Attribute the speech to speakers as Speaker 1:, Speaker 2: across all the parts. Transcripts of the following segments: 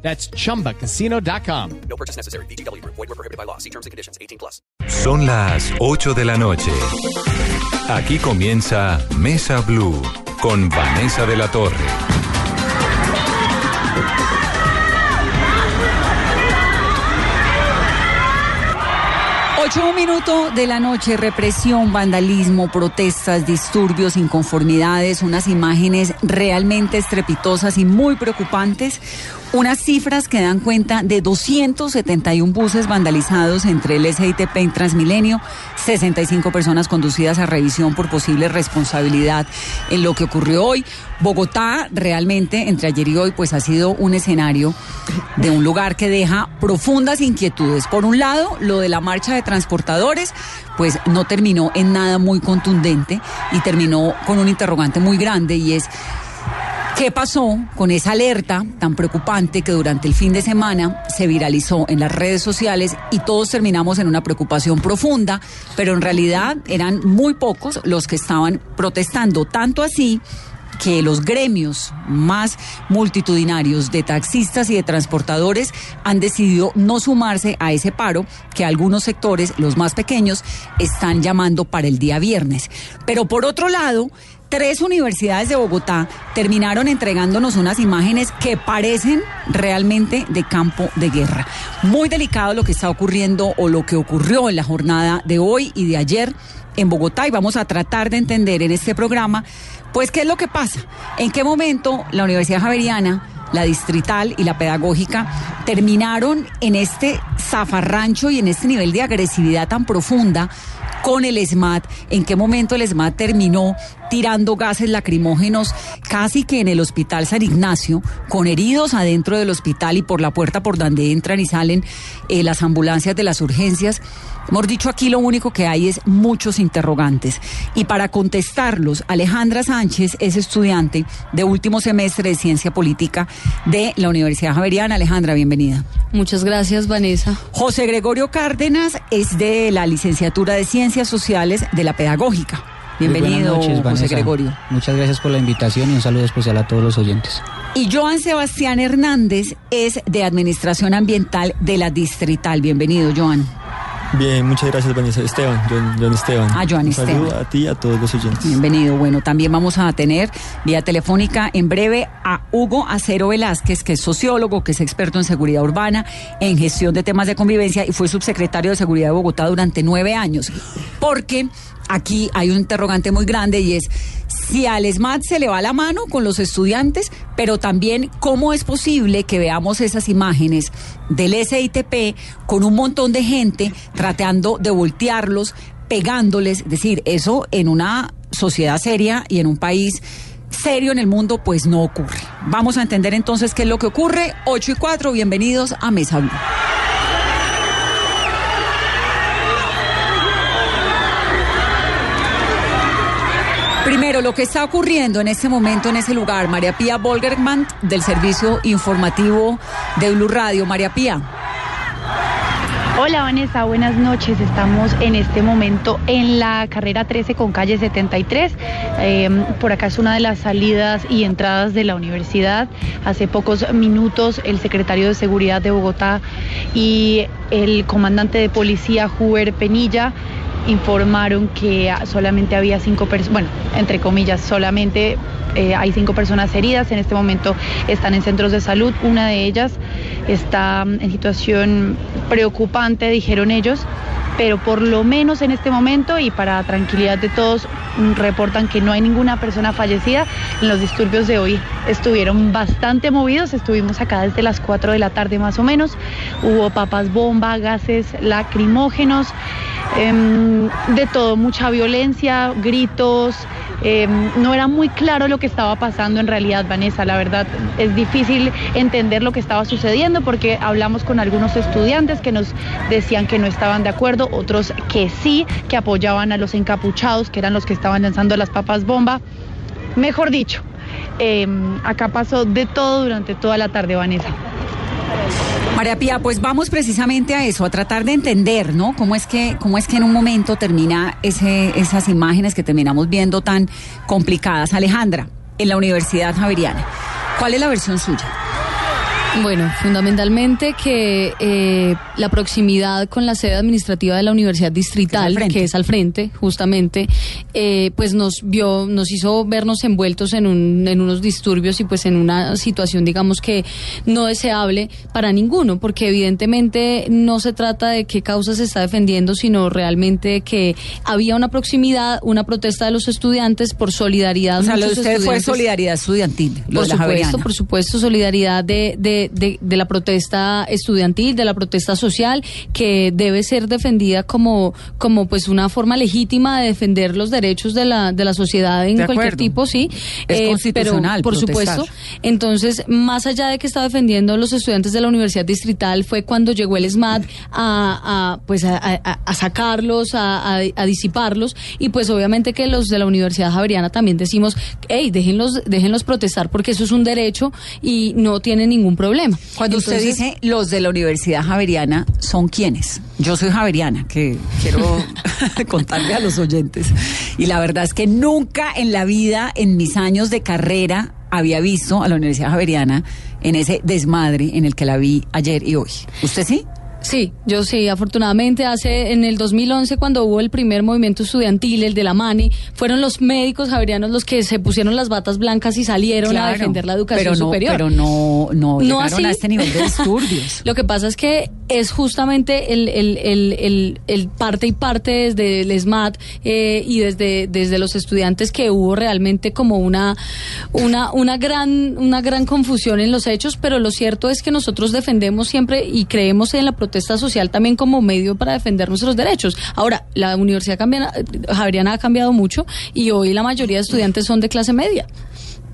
Speaker 1: That's chumbacasino.com.
Speaker 2: No purchase necessary. BGW. Void were prohibited by law. See terms and conditions. 18 plus.
Speaker 3: Son las 8 de la noche. Aquí comienza Mesa Blue con Vanessa de la Torre.
Speaker 4: 8 minutos de la noche, represión, vandalismo, protestas, disturbios, inconformidades, unas imágenes realmente estrepitosas y muy preocupantes. Unas cifras que dan cuenta de 271 buses vandalizados entre el SITP y Transmilenio, 65 personas conducidas a revisión por posible responsabilidad en lo que ocurrió hoy. Bogotá realmente entre ayer y hoy pues ha sido un escenario de un lugar que deja profundas inquietudes. Por un lado, lo de la marcha de transportadores pues no terminó en nada muy contundente y terminó con un interrogante muy grande y es ¿Qué pasó con esa alerta tan preocupante que durante el fin de semana se viralizó en las redes sociales y todos terminamos en una preocupación profunda, pero en realidad eran muy pocos los que estaban protestando, tanto así que los gremios más multitudinarios de taxistas y de transportadores han decidido no sumarse a ese paro que algunos sectores, los más pequeños, están llamando para el día viernes. Pero por otro lado, tres universidades de Bogotá terminaron entregándonos unas imágenes que parecen realmente de campo de guerra. Muy delicado lo que está ocurriendo o lo que ocurrió en la jornada de hoy y de ayer en Bogotá y vamos a tratar de entender en este programa, pues, qué es lo que pasa, en qué momento la Universidad Javeriana la distrital y la pedagógica, terminaron en este zafarrancho y en este nivel de agresividad tan profunda con el SMAT, en qué momento el SMAT terminó tirando gases lacrimógenos casi que en el hospital San Ignacio, con heridos adentro del hospital y por la puerta por donde entran y salen eh, las ambulancias de las urgencias. Hemos dicho aquí lo único que hay es muchos interrogantes. Y para contestarlos, Alejandra Sánchez es estudiante de último semestre de Ciencia Política de la Universidad Javeriana. Alejandra, bienvenida.
Speaker 5: Muchas gracias, Vanessa.
Speaker 4: José Gregorio Cárdenas es de la licenciatura de Ciencias Sociales de la Pedagógica. Bienvenido,
Speaker 6: noches,
Speaker 4: José. Gregorio.
Speaker 6: Muchas gracias por la invitación y un saludo especial a todos los oyentes.
Speaker 4: Y Joan Sebastián Hernández es de Administración Ambiental de la Distrital. Bienvenido, Joan.
Speaker 7: Bien, muchas gracias, Vanessa. Esteban, John, John Esteban.
Speaker 4: Ah, Joan
Speaker 7: Un
Speaker 4: Esteban.
Speaker 7: saludo a ti y a todos los oyentes.
Speaker 4: Bienvenido. Bueno, también vamos a tener vía telefónica en breve a Hugo Acero Velázquez, que es sociólogo, que es experto en seguridad urbana, en gestión de temas de convivencia y fue subsecretario de Seguridad de Bogotá durante nueve años. Porque aquí hay un interrogante muy grande y es si al ESMAD se le va la mano con los estudiantes, pero también cómo es posible que veamos esas imágenes del SITP con un montón de gente tratando de voltearlos, pegándoles, es decir, eso en una sociedad seria y en un país serio en el mundo, pues no ocurre. Vamos a entender entonces qué es lo que ocurre. 8 y 4, bienvenidos a Mesa Blue. Primero, lo que está ocurriendo en este momento en ese lugar, María Pía Volgerman del Servicio Informativo de Blue Radio. María Pía.
Speaker 5: Hola Vanessa, buenas noches. Estamos en este momento en la carrera 13 con calle 73. Eh, por acá es una de las salidas y entradas de la universidad. Hace pocos minutos el secretario de Seguridad de Bogotá y el comandante de policía Huber Penilla informaron que solamente había cinco personas, bueno, entre comillas, solamente eh, hay cinco personas heridas. En este momento están en centros de salud. Una de ellas está en situación preocupante, dijeron ellos, pero por lo menos en este momento y para tranquilidad de todos, mm, reportan que no hay ninguna persona fallecida. En los disturbios de hoy estuvieron bastante movidos, estuvimos acá desde las 4 de la tarde más o menos. Hubo papas bomba, gases lacrimógenos. em, de todo, mucha violencia, gritos. em, no era muy claro lo que estaba pasando en realidad, Vanessa. La verdad es difícil entender lo que estaba sucediendo porque hablamos con algunos estudiantes que nos decían que no estaban de acuerdo, otros que sí, que apoyaban a los encapuchados, que eran los que estaban lanzando las papas bomba. Mejor dicho, em, acá pasó de todo durante toda la tarde, Vanessa.
Speaker 4: María Pía, pues vamos precisamente a eso, a tratar de entender, ¿no? Cómo es que, cómo es que en un momento termina esas imágenes que terminamos viendo tan complicadas. Alejandra, en la Universidad Javeriana, ¿cuál es la versión suya?
Speaker 8: Bueno, fundamentalmente que eh, la proximidad con la sede administrativa de la Universidad Distrital, que es al frente, justamente, eh, pues nos vio, nos hizo vernos envueltos en, un, en unos disturbios y pues en una situación, digamos que no deseable para ninguno, porque evidentemente no se trata de qué causa se está defendiendo, sino realmente que había una proximidad, una protesta de los estudiantes por solidaridad.
Speaker 4: O sea, lo de ustedes fue solidaridad estudiantil, lo
Speaker 8: por
Speaker 4: de la
Speaker 8: supuesto,
Speaker 4: Javeriana.
Speaker 8: por supuesto, solidaridad de, de, de, de la protesta estudiantil, de la protesta social, que debe ser defendida como, como pues una forma legítima de defender los derechos de la, de la sociedad en cualquier tipo, sí.
Speaker 4: Es
Speaker 8: Eh,
Speaker 4: constitucional
Speaker 8: Pero, por
Speaker 4: protestar.
Speaker 8: supuesto. Entonces, más allá de que estaba defendiendo los estudiantes de la Universidad Distrital, fue cuando llegó el SMAT a, a, pues a, a- a sacarlos, a, disiparlos, y pues obviamente que los de la Universidad Javeriana también decimos, hey, déjenlos, déjenlos protestar porque eso es un derecho y no tienen ningún problema.
Speaker 4: Cuando usted dice los de la Universidad Javeriana, ¿son quiénes? Yo soy Javeriana, que quiero contarle a los oyentes. Y la verdad es que nunca en la vida, en mis años de carrera, había visto a la Universidad Javeriana en ese desmadre en el que la vi ayer y hoy. ¿Usted sí?
Speaker 8: Sí, yo sí, afortunadamente hace en el 2011 cuando hubo el primer movimiento estudiantil, el de la MANI, fueron los médicos javerianos los que se pusieron las batas blancas y salieron a defender la educación
Speaker 4: pero no,
Speaker 8: superior.
Speaker 4: Pero no, no,
Speaker 8: No
Speaker 4: llegaron
Speaker 8: así.
Speaker 4: a este nivel de disturbios.
Speaker 8: Lo que pasa es que es justamente el, el, el, el, parte y parte desde el SMAT eh, y desde, desde los estudiantes que hubo realmente como una, una, una, gran, una gran confusión en los hechos, pero lo cierto es que nosotros defendemos siempre y creemos en la protesta social también como medio para defender nuestros derechos. Ahora, la Universidad Cambiana- Javeriana ha cambiado mucho y hoy la mayoría de estudiantes son de clase media.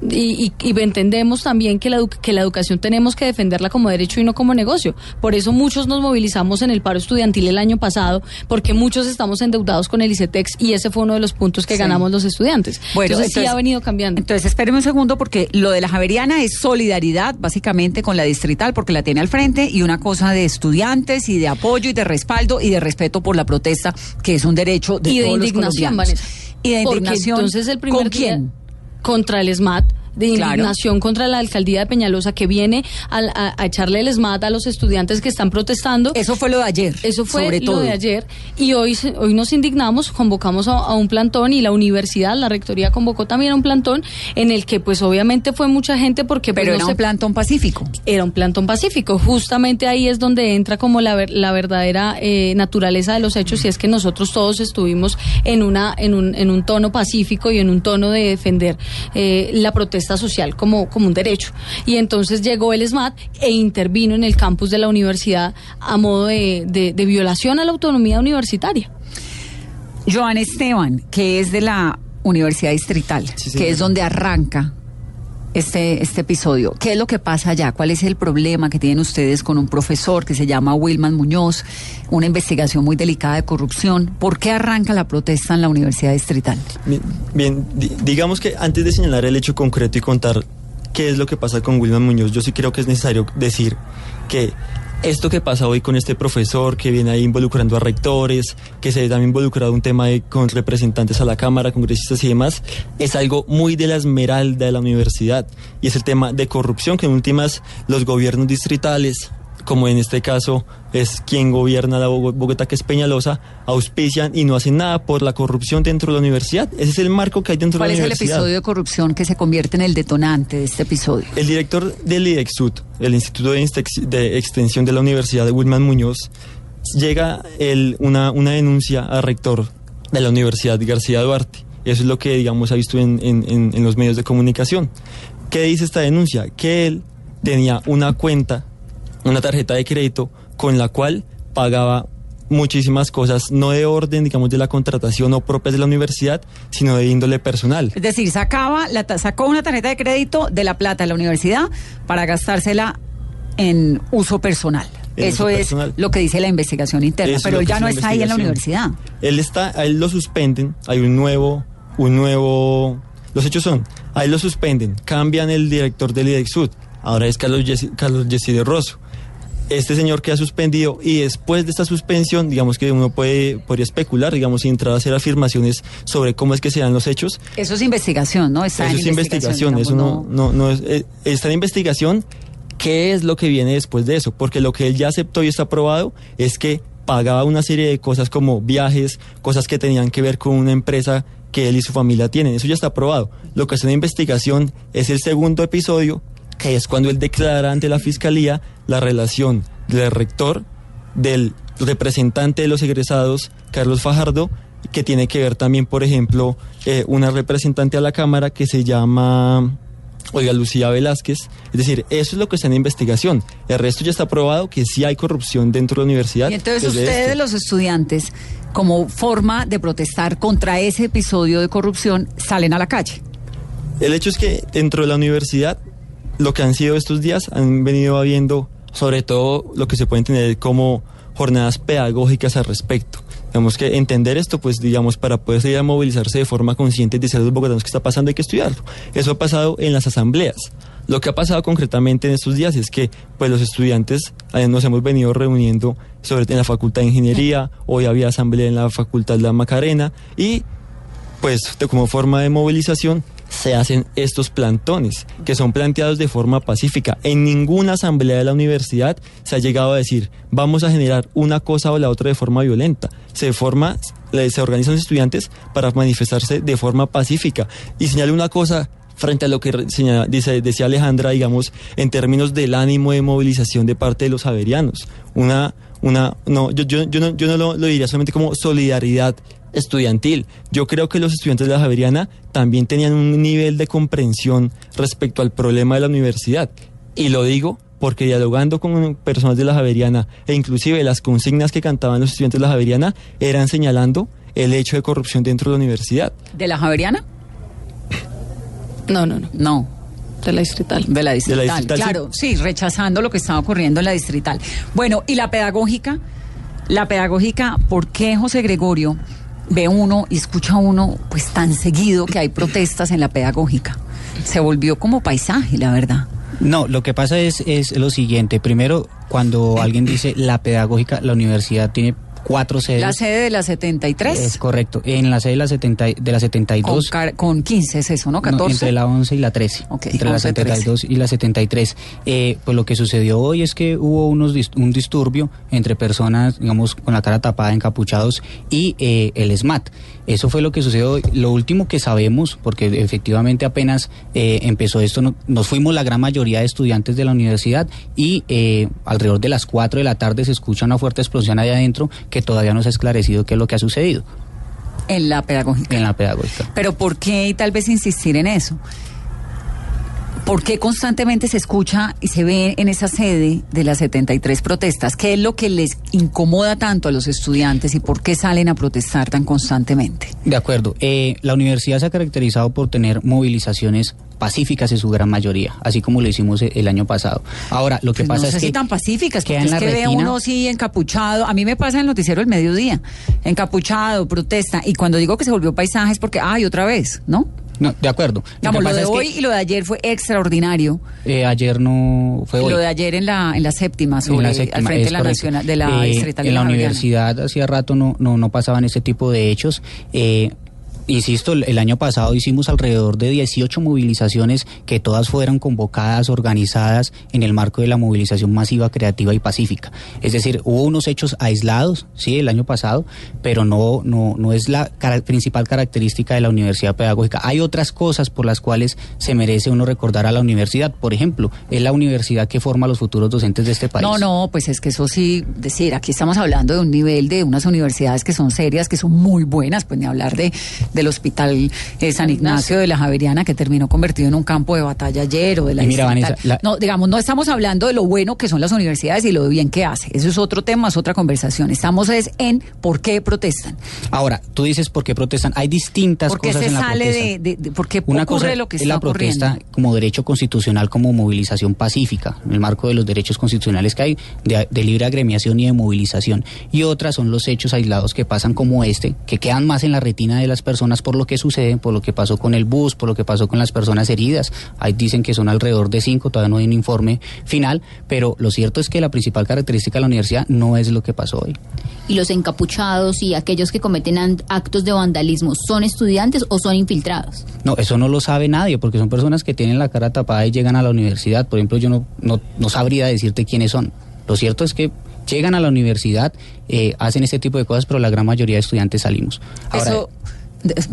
Speaker 8: Y, y- y entendemos también que la, que la educación tenemos que defenderla como derecho y no como negocio. Por eso muchos nos movilizamos en el paro estudiantil el año pasado, porque muchos estamos endeudados con el ICETEX y ese fue uno de los puntos que
Speaker 4: Sí.
Speaker 8: ganamos los estudiantes. entonces, sí ha venido cambiando.
Speaker 4: Entonces, espéreme un segundo porque lo de la Javeriana es solidaridad básicamente con la distrital porque la tiene al frente y una cosa de estudiantes y de apoyo y de respaldo y de respeto por la protesta que es un derecho de
Speaker 8: y de
Speaker 4: todos los
Speaker 8: indignación,
Speaker 4: colombianos.
Speaker 8: Vanessa.
Speaker 4: Y de
Speaker 8: Porque
Speaker 4: indignación.
Speaker 8: entonces el primer
Speaker 4: ¿Con
Speaker 8: día-
Speaker 4: quién?
Speaker 8: Contra el SMAT. De
Speaker 4: Claro.
Speaker 8: indignación contra la alcaldía de Peñalosa que viene a, a echarle el SMAT a los estudiantes que están protestando.
Speaker 4: Eso fue lo de ayer.
Speaker 8: Eso fue
Speaker 4: sobre
Speaker 8: lo
Speaker 4: todo.
Speaker 8: de ayer. Y hoy, hoy nos indignamos, convocamos a, a un plantón y la universidad, la rectoría convocó también a un plantón en el que pues obviamente fue mucha gente porque pues,
Speaker 4: Pero
Speaker 8: no
Speaker 4: era
Speaker 8: se-
Speaker 4: un plantón pacífico.
Speaker 8: era un plantón pacífico. Justamente ahí es donde entra como la, ver- la verdadera eh, naturaleza de los hechos y es que nosotros todos estuvimos en, una, en, un, en un tono pacífico y en un tono de defender eh, la protesta social como, como un derecho. Y entonces llegó el SMAT e intervino en el campus de la universidad a modo de, de- de violación a la autonomía universitaria.
Speaker 4: Joan Esteban, que es de la Universidad Distrital,
Speaker 7: Sí,
Speaker 4: que es donde arranca este, este episodio. ¿Qué es lo que pasa allá? ¿Cuál es el problema que tienen ustedes con un profesor que se llama Wilman Muñoz? Una investigación muy delicada de corrupción. ¿Por qué arranca la protesta en la Universidad Distrital?
Speaker 7: Bien, bien, di- digamos que antes de señalar el hecho concreto y contar qué es lo que pasa con Wilman Muñoz, yo sí creo que es necesario decir que esto que pasa hoy con este profesor que viene ahí involucrando a rectores, que se también involucrado un tema con representantes a la Cámara, congresistas y demás, es algo muy de la esmeralda de la universidad y es el tema de corrupción que en últimas los gobiernos distritales como en este caso es quien gobierna la Bogo- Bogotá, que es Peñalosa, auspician y no hacen nada por la corrupción dentro de la universidad. Ese es el marco que hay dentro
Speaker 4: ¿Cuál
Speaker 7: de
Speaker 4: es
Speaker 7: la
Speaker 4: el
Speaker 7: universidad.
Speaker 4: episodio de corrupción que se convierte en el detonante de este episodio?
Speaker 7: El director del IDEXUD, el Instituto de, Extensión de la Universidad de Wilman Muñoz, llega el- una, una denuncia al rector de la Universidad García Duarte. Eso es lo que, digamos, ha visto en, en- en- en los medios de comunicación. ¿Qué dice esta denuncia? Que él tenía una cuenta, una tarjeta de crédito con la cual pagaba muchísimas cosas, no de orden, digamos, de la contratación o propias de la universidad, sino de índole personal.
Speaker 4: Es decir, sacaba la ta- sacó una tarjeta de crédito de la plata de la universidad para gastársela en uso personal.
Speaker 7: En
Speaker 4: Eso
Speaker 7: uso
Speaker 4: es
Speaker 7: personal.
Speaker 4: lo que dice la investigación interna,
Speaker 7: Eso
Speaker 4: pero ya no está ahí en la universidad.
Speaker 7: Él está, a él lo suspenden, hay un nuevo, un nuevo, los hechos son, a él lo suspenden, cambian el director del IDEXUD, ahora es Carlos Yesi, Carlos Yesidio Rosso. Este señor queda suspendido y después de esta suspensión, digamos que uno puede podría especular, digamos, y entrar a hacer afirmaciones sobre cómo es que se dan los hechos,
Speaker 4: Eso es investigación, ¿no? Está
Speaker 7: eso
Speaker 4: en
Speaker 7: es investigación, eso no, no, no es, eh, está en investigación. ¿Qué es lo que viene después de eso? Porque lo que él ya aceptó y está aprobado es que pagaba una serie de cosas como viajes, cosas que tenían que ver con una empresa que él y su familia tienen. Eso ya está aprobado. Lo que está en investigación es el segundo episodio, que es cuando él declara ante la fiscalía la relación del rector, del representante de los egresados, Carlos Fajardo, que tiene que ver también, por ejemplo, eh, una representante a la Cámara que se llama, oiga, Lucía Velázquez. Es decir, eso es lo que está en investigación. El resto ya está probado que sí hay corrupción dentro de la universidad.
Speaker 4: Y entonces ustedes,
Speaker 7: esto.
Speaker 4: los estudiantes, como forma de protestar contra ese episodio de corrupción, salen a la calle.
Speaker 7: El hecho es que dentro de la universidad, lo que han sido estos días, han venido habiendo, sobre todo, lo que se puede entender como jornadas pedagógicas al respecto. Tenemos que entender esto, pues, digamos, para poder salir a movilizarse de forma consciente y decir a los bogotanos que está pasando, hay que estudiarlo. Eso ha pasado en las asambleas. Lo que ha pasado concretamente en estos días es que, pues, los estudiantes eh, nos hemos venido reuniendo sobre en la Facultad de Ingeniería, hoy había asamblea en la Facultad de la Macarena y pues de- como forma de movilización se hacen estos plantones que son planteados de forma pacífica. En ninguna asamblea de la universidad se ha llegado a decir vamos a generar una cosa o la otra de forma violenta. Se forma, se organizan estudiantes para manifestarse de forma pacífica. Y señale una cosa frente a lo que dice, decía Alejandra, digamos, en términos del ánimo de movilización de parte de los javerianos. Una, una, no, yo, yo, yo no, yo no lo diría solamente como solidaridad estudiantil. Yo creo que los estudiantes de la Javeriana también tenían un nivel de comprensión respecto al problema de la universidad. Y lo digo porque dialogando con personas de la Javeriana e inclusive las consignas que cantaban los estudiantes de la Javeriana eran señalando el hecho de corrupción dentro de la universidad.
Speaker 4: ¿De la Javeriana?
Speaker 8: No, no, no.
Speaker 4: No.
Speaker 8: De la distrital.
Speaker 4: De la distrital,
Speaker 7: distrital, sí.
Speaker 4: claro, sí. rechazando lo que estaba ocurriendo en la distrital. Bueno, ¿y la pedagógica? La pedagógica, ¿por qué José Gregorio ve uno y escucha uno pues tan seguido que hay protestas en la pedagógica? Se volvió como paisaje, la verdad.
Speaker 6: No, lo que pasa es, es lo siguiente. Primero, cuando alguien dice la pedagógica, la universidad tiene cuatro sedes.
Speaker 4: La sede de la 73
Speaker 6: Es correcto. En la sede de la, 70, y- de la
Speaker 4: con,
Speaker 6: 72.
Speaker 4: car- con 15 es eso, ¿no?
Speaker 6: no,
Speaker 4: 14.
Speaker 6: entre la 11 y la 13.
Speaker 4: Ok,
Speaker 6: entre la
Speaker 4: 11, 13.
Speaker 6: 72 y la 73. Eh, pues lo que sucedió hoy es que hubo unos un disturbio entre personas, digamos, con la cara tapada, encapuchados, y eh, el SMAT. Eso fue lo que sucedió hoy. Lo último que sabemos, porque efectivamente apenas eh, empezó esto, no- nos fuimos la gran mayoría de estudiantes de la universidad y eh, alrededor de las 4 de la tarde se escucha una fuerte explosión allá adentro que todavía no se ha esclarecido qué es lo que ha sucedido
Speaker 4: En la pedagógica.
Speaker 6: en la pedagógica.
Speaker 4: Pero ¿por qué y tal vez insistir en eso? ¿Por qué constantemente se escucha y se ve en esa sede de las 73 protestas? ¿Qué es lo que les incomoda tanto a los estudiantes y por qué salen a protestar tan constantemente?
Speaker 6: De acuerdo. Eh, la universidad se ha caracterizado por tener movilizaciones pacíficas en su gran mayoría, así como lo hicimos e- el año pasado. Ahora, lo que
Speaker 4: Pues
Speaker 6: pasa
Speaker 4: no
Speaker 6: es
Speaker 4: sé
Speaker 6: que
Speaker 4: si tan pacíficas, porque
Speaker 6: en
Speaker 4: es
Speaker 6: la
Speaker 4: que ve uno sí encapuchado. A mí me pasa en el noticiero el mediodía, encapuchado, protesta. Y cuando digo que se volvió paisaje es porque, ay, otra vez, ¿no?
Speaker 6: No, de acuerdo. Lo
Speaker 4: Digamos, de
Speaker 6: es que,
Speaker 4: hoy y lo de ayer fue extraordinario.
Speaker 6: eh, ayer no fue hoy.
Speaker 4: Lo de ayer en la, en la séptima,
Speaker 6: En
Speaker 4: sobre,
Speaker 6: la séptima,
Speaker 4: al frente de la, nacional, de la
Speaker 6: Eh, En la universidad hacía rato no, no, no pasaban ese tipo de hechos. Eh, Insisto, el, año pasado hicimos alrededor de 18 movilizaciones que todas fueron convocadas, organizadas en el marco de la movilización masiva, creativa y pacífica. Es decir, hubo unos hechos aislados, sí, el año pasado, pero no, no, no es la principal característica de la universidad pedagógica. Hay otras cosas por las cuales se merece uno recordar a la universidad. Por ejemplo, es la universidad que forma a los futuros docentes de este país.
Speaker 4: No, no, pues es que eso sí, decir, aquí estamos hablando de un nivel de unas universidades que son serias, que son muy buenas, pues ni hablar de, del hospital eh, San Ignacio de la Javeriana que terminó convertido en un campo de batalla ayer o de la
Speaker 6: Y mira. Vanessa, la-
Speaker 4: No, digamos, no estamos hablando de lo bueno que son las universidades y lo bien que hace. Eso es otro tema, es otra conversación. Estamos es en por qué protestan.
Speaker 6: Ahora, tú dices por qué protestan. Hay distintas
Speaker 4: ¿Por qué
Speaker 6: cosas
Speaker 4: se
Speaker 6: en la
Speaker 4: sale
Speaker 6: protesta.
Speaker 4: de, de- de- por qué
Speaker 6: Una
Speaker 4: ocurre
Speaker 6: cosa
Speaker 4: lo que
Speaker 6: es
Speaker 4: está
Speaker 6: la protesta
Speaker 4: ocurriendo?
Speaker 6: como derecho constitucional, como movilización pacífica, en el marco de los derechos constitucionales que hay, de, de libre agremiación y de movilización. Y otras son los hechos aislados que pasan como este, que quedan más en la retina de las personas por lo que sucede, por lo que pasó con el bus, por lo que pasó con las personas heridas. Ahí dicen que son alrededor de cinco, todavía no hay un informe final, pero lo cierto es que la principal característica de la universidad no es lo que pasó hoy.
Speaker 9: y los encapuchados y aquellos que cometen actos de vandalismo son estudiantes o son infiltrados.
Speaker 6: No, eso no lo sabe nadie, porque son personas que tienen la cara tapada y llegan a la universidad. Por ejemplo, yo no, no, no sabría decirte quiénes son. Lo cierto es que llegan a la universidad, eh, hacen este tipo de cosas, pero la gran mayoría de estudiantes salimos. Ahora,
Speaker 4: Eso,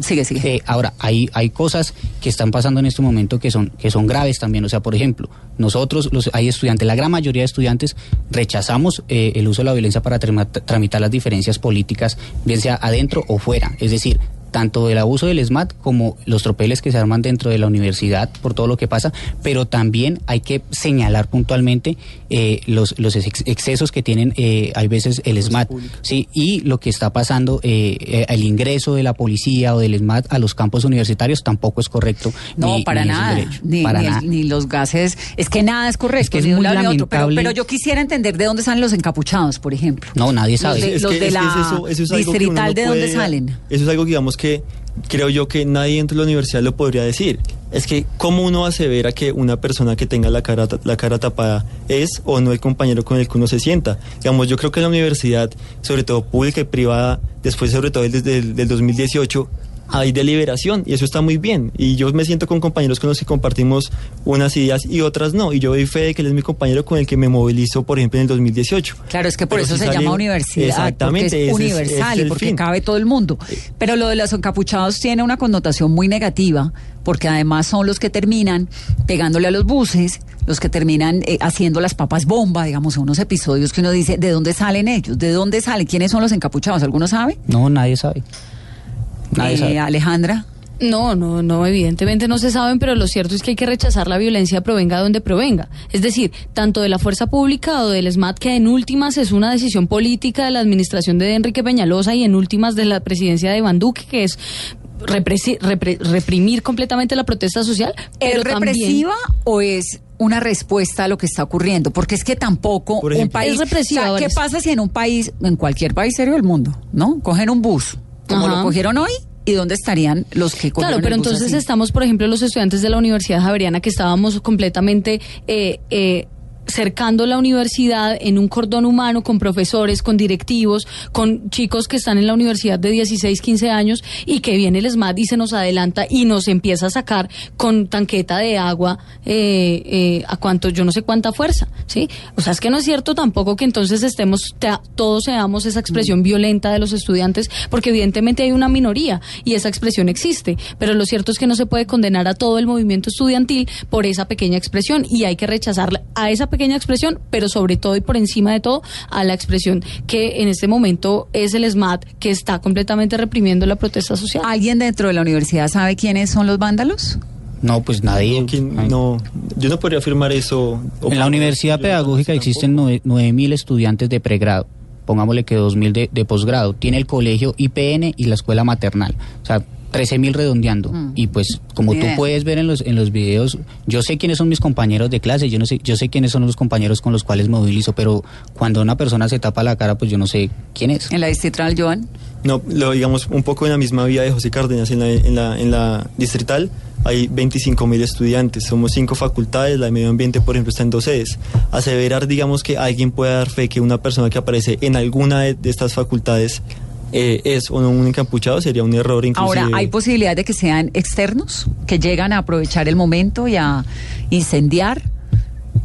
Speaker 4: sigue, sigue.
Speaker 6: eh, ahora, hay, hay cosas que están pasando en este momento que son, que son graves también. O sea, por ejemplo, nosotros, los, hay estudiantes, la gran mayoría de estudiantes rechazamos eh, el uso de la violencia para tramitar las diferencias políticas, bien sea adentro o fuera. Es decir, tanto el abuso del SMAT como los tropeles que se arman dentro de la universidad por todo lo que pasa, pero también hay que señalar puntualmente eh, los, los ex- excesos que tienen, eh, hay veces el SMAT, sí, y lo que está pasando, eh, eh, el ingreso de la policía o del SMAT a los campos universitarios tampoco es correcto.
Speaker 4: No,
Speaker 6: ni-
Speaker 4: para
Speaker 6: ni
Speaker 4: nada.
Speaker 6: derecho,
Speaker 4: Ni,
Speaker 6: para
Speaker 4: el-
Speaker 6: nada.
Speaker 4: ni los gases. Es que nada es correcto.
Speaker 6: Es que es
Speaker 4: ni un
Speaker 6: muy
Speaker 4: lado ni otro. Pero,
Speaker 6: lamentable.
Speaker 4: pero yo quisiera entender de dónde salen los encapuchados, por ejemplo.
Speaker 6: No, nadie
Speaker 4: Los
Speaker 6: sabe.
Speaker 7: Es
Speaker 4: los
Speaker 7: que-
Speaker 4: de
Speaker 7: es que
Speaker 4: la
Speaker 7: eso- eso es algo que uno
Speaker 4: distrital,
Speaker 7: no
Speaker 4: ¿de dónde
Speaker 7: puede-
Speaker 4: salen?
Speaker 7: Eso es algo, digamos, que creo yo que nadie dentro de la universidad lo podría decir. Es que, ¿cómo uno asevera que una persona que tenga la cara, la cara tapada es o no el compañero con el que uno se sienta? Digamos, yo creo que la universidad, sobre todo pública y privada, después, sobre todo desde el del 2018, hay deliberación y eso está muy bien. Y yo me siento con compañeros con los que compartimos unas ideas y otras no. Y yo doy fe de que él es mi compañero con el que me movilizo, por ejemplo, en el 2018.
Speaker 4: Claro, es que por
Speaker 7: Pero
Speaker 4: eso
Speaker 7: si
Speaker 4: se
Speaker 7: sale-
Speaker 4: llama universidad.
Speaker 7: Exactamente,
Speaker 4: Porque es universal
Speaker 7: es
Speaker 4: y porque
Speaker 7: fin.
Speaker 4: cabe todo el mundo. Pero lo de los encapuchados tiene una connotación muy negativa, porque además son los que terminan pegándole a los buses, los que terminan eh, haciendo las papas bomba, digamos, unos episodios que uno dice, ¿de dónde salen ellos? ¿De dónde salen? ¿Quiénes son los encapuchados? ¿Alguno sabe?
Speaker 6: No, nadie sabe.
Speaker 4: Eh. Alejandra.
Speaker 8: No, no, no, evidentemente no se saben, pero lo cierto es que hay que rechazar la violencia provenga de donde provenga. Es decir, tanto de la fuerza pública o del SMAT, que en últimas es una decisión política de la administración de Enrique Peñalosa y en últimas de la presidencia de Iván Duque, que es represi- repre- reprimir completamente la protesta social.
Speaker 4: ¿Es
Speaker 8: también-
Speaker 4: represiva o es una respuesta a lo que está ocurriendo? Porque es que tampoco un país...
Speaker 8: Es represiva,
Speaker 4: o sea, ¿Qué pasa si en un país, en cualquier país serio del mundo, ¿no? Cogen un bus, como
Speaker 8: Ajá.
Speaker 4: lo cogieron hoy, ¿y dónde estarían los que cogieron
Speaker 8: Claro, pero entonces
Speaker 4: así?
Speaker 8: estamos, por ejemplo, los estudiantes de la Universidad Javeriana que estábamos completamente eh, eh, cercando la universidad en un cordón humano con profesores, con directivos, con chicos que están en la universidad de 16, 15 años y que viene el SMAT y se nos adelanta y nos empieza a sacar con tanqueta de agua eh, eh, a cuánto, yo no sé cuánta fuerza, ¿sí? O sea, es que no es cierto tampoco que entonces estemos, te- todos seamos esa expresión violenta de los estudiantes, porque evidentemente hay una minoría y esa expresión existe, pero lo cierto es que no se puede condenar a todo el movimiento estudiantil por esa pequeña expresión y hay que rechazarla a esa pequeña expresión, pero sobre todo y por encima de todo a la expresión que en este momento es el SMAT que está completamente reprimiendo la protesta social.
Speaker 4: ¿Alguien dentro de la universidad sabe quiénes son los vándalos?
Speaker 6: No, pues nadie.
Speaker 7: No, ¿quién-
Speaker 6: Ay.
Speaker 7: no, yo no podría afirmar eso.
Speaker 6: En la universidad pedagógica existen nueve- 9.000 estudiantes de pregrado. Pongámosle que 2.000 de, de posgrado. Tiene el colegio IPN y la escuela maternal. O sea, 13.000 redondeando.
Speaker 4: Mm.
Speaker 6: Y pues, como tú puedes ver en los, en los videos, yo sé quiénes son mis compañeros de clase, yo, no sé, yo sé quiénes son los compañeros con los cuales me movilizo, pero cuando una persona se tapa la cara, pues yo no sé quién es.
Speaker 4: En la distrital, Joan.
Speaker 7: No, lo digamos un poco en la misma vía de José Cárdenas, en la, en la, en la distrital hay 25 mil estudiantes, somos cinco facultades, la de medio ambiente, por ejemplo, está en dos sedes. Aseverar, digamos, que alguien pueda dar fe que una persona que aparece en alguna de, de estas facultades eh, es un encapuchado sería un error inclusive.
Speaker 4: Ahora, ¿hay posibilidad de que sean externos, que llegan a aprovechar el momento y a incendiar?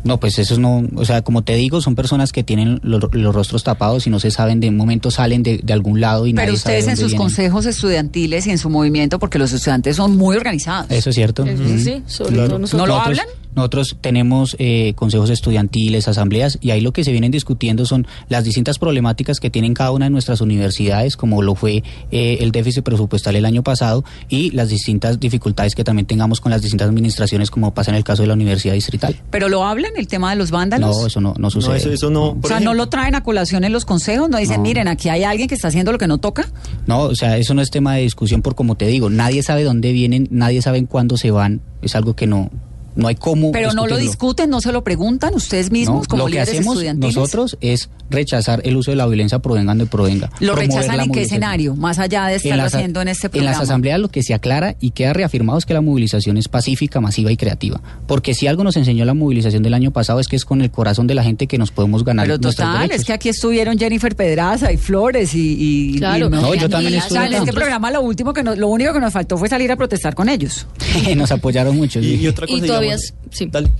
Speaker 6: No, pues esos no, o sea, como te digo, son personas que tienen los, los rostros tapados y no se saben de un momento salen de, de algún lado y
Speaker 4: Pero
Speaker 6: nadie sabe
Speaker 4: ustedes en
Speaker 6: dónde
Speaker 4: sus
Speaker 6: vienen.
Speaker 4: consejos estudiantiles y en su movimiento, porque los estudiantes son muy organizados.
Speaker 6: Eso es cierto.
Speaker 8: Eso sí, sobre
Speaker 7: Claro.
Speaker 8: todo nosotros.
Speaker 4: ¿No lo
Speaker 6: Nosotros-
Speaker 4: hablan?
Speaker 6: Nosotros tenemos eh, consejos estudiantiles, asambleas, y ahí lo que se vienen discutiendo son las distintas problemáticas que tienen cada una de nuestras universidades, como lo fue eh, el déficit presupuestal el año pasado, y las distintas dificultades que también tengamos con las distintas administraciones, como pasa en el caso de la Universidad Distrital.
Speaker 4: ¿Pero lo hablan, el tema de los vándalos?
Speaker 6: No, eso no, no sucede.
Speaker 7: No, eso, eso no.
Speaker 4: O sea, ¿no lo traen a colación en los consejos? ¿No dicen,
Speaker 6: No.
Speaker 4: miren, aquí hay alguien que está haciendo lo que no toca?
Speaker 6: No, o sea, eso no es tema de discusión por como te digo, nadie sabe dónde vienen, nadie sabe en cuándo se van, es algo que no, no hay cómo.
Speaker 4: Pero no lo discuten, no se lo preguntan ustedes mismos
Speaker 6: No,
Speaker 4: como
Speaker 6: lo que
Speaker 4: líderes
Speaker 6: hacemos
Speaker 4: estudiantiles.
Speaker 6: nosotros es rechazar el uso de la violencia provengando y provenga.
Speaker 4: ¿Lo rechazan en qué escenario? Más allá de
Speaker 6: a-
Speaker 4: haciendo en este
Speaker 6: En
Speaker 4: programa.
Speaker 6: las asambleas lo que se aclara y queda reafirmado es que la movilización es pacífica, masiva y creativa. Porque si algo nos enseñó la movilización del año pasado es que es con el corazón de la gente que nos podemos ganar
Speaker 4: Pero
Speaker 6: nuestros
Speaker 4: total,
Speaker 6: derechos.
Speaker 4: es que aquí estuvieron Jennifer Pedraza y Flores y... y-
Speaker 8: Claro.
Speaker 4: y
Speaker 6: No, yo también
Speaker 4: O
Speaker 6: estuve
Speaker 4: sea, en este programa lo último que nos- lo único que nos faltó fue salir a protestar con ellos.
Speaker 6: nos apoyaron mucho.
Speaker 7: y,
Speaker 6: sí.
Speaker 7: otra
Speaker 8: Y
Speaker 7: cosa,
Speaker 8: todavía sí.
Speaker 7: dale.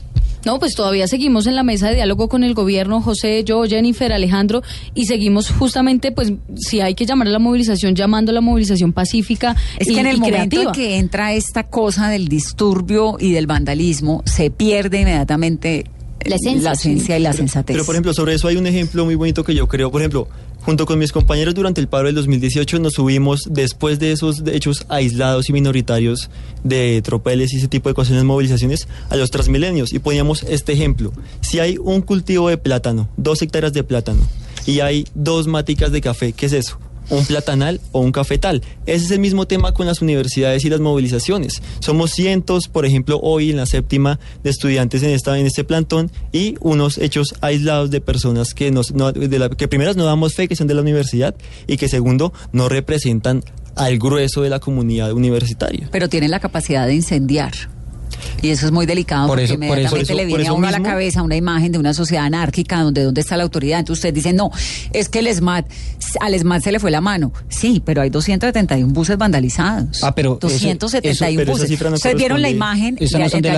Speaker 8: No, pues todavía seguimos en la mesa de diálogo con el gobierno, José, yo, Jennifer, Alejandro, y seguimos justamente, pues, si hay que llamar a la movilización, llamando a la movilización pacífica
Speaker 4: Es
Speaker 8: y,
Speaker 4: que en el momento en que entra esta cosa del disturbio y del vandalismo, se pierde inmediatamente
Speaker 9: La esencia,
Speaker 4: esencia y la sensatez.
Speaker 7: Pero, por ejemplo, sobre eso hay un ejemplo muy bonito que yo creo. Por ejemplo, junto con mis compañeros durante el paro del 2018 nos subimos, después de esos hechos aislados y minoritarios de tropeles y ese tipo de las movilizaciones, a los transmilenios y poníamos este ejemplo. Si hay un cultivo de plátano, dos hectáreas de plátano, y hay dos maticas de café, ¿qué es eso? Un platanal o un cafetal. Ese es el mismo tema con las universidades y las movilizaciones. Somos cientos, por ejemplo, hoy en la séptima de estudiantes en esta en este plantón y unos hechos aislados de personas que nos no- de la, que primeras no damos fe que son de la universidad y que segundo no representan al grueso de la comunidad universitaria.
Speaker 4: Pero tienen la capacidad de incendiar. Y eso es muy delicado
Speaker 6: Por
Speaker 4: porque
Speaker 6: eso-
Speaker 4: inmediatamente
Speaker 7: por eso-
Speaker 4: le viene a uno a la cabeza una imagen de una sociedad anárquica donde dónde está la autoridad. Entonces ustedes dicen, no, es que el SMAT, al SMAT se le fue la mano. Sí, pero hay 271 buses vandalizados.
Speaker 6: Ah, pero eso-
Speaker 4: 271
Speaker 7: eso- pero
Speaker 4: buses.
Speaker 7: cifra no
Speaker 4: Ustedes vieron la imagen
Speaker 6: Esas no son de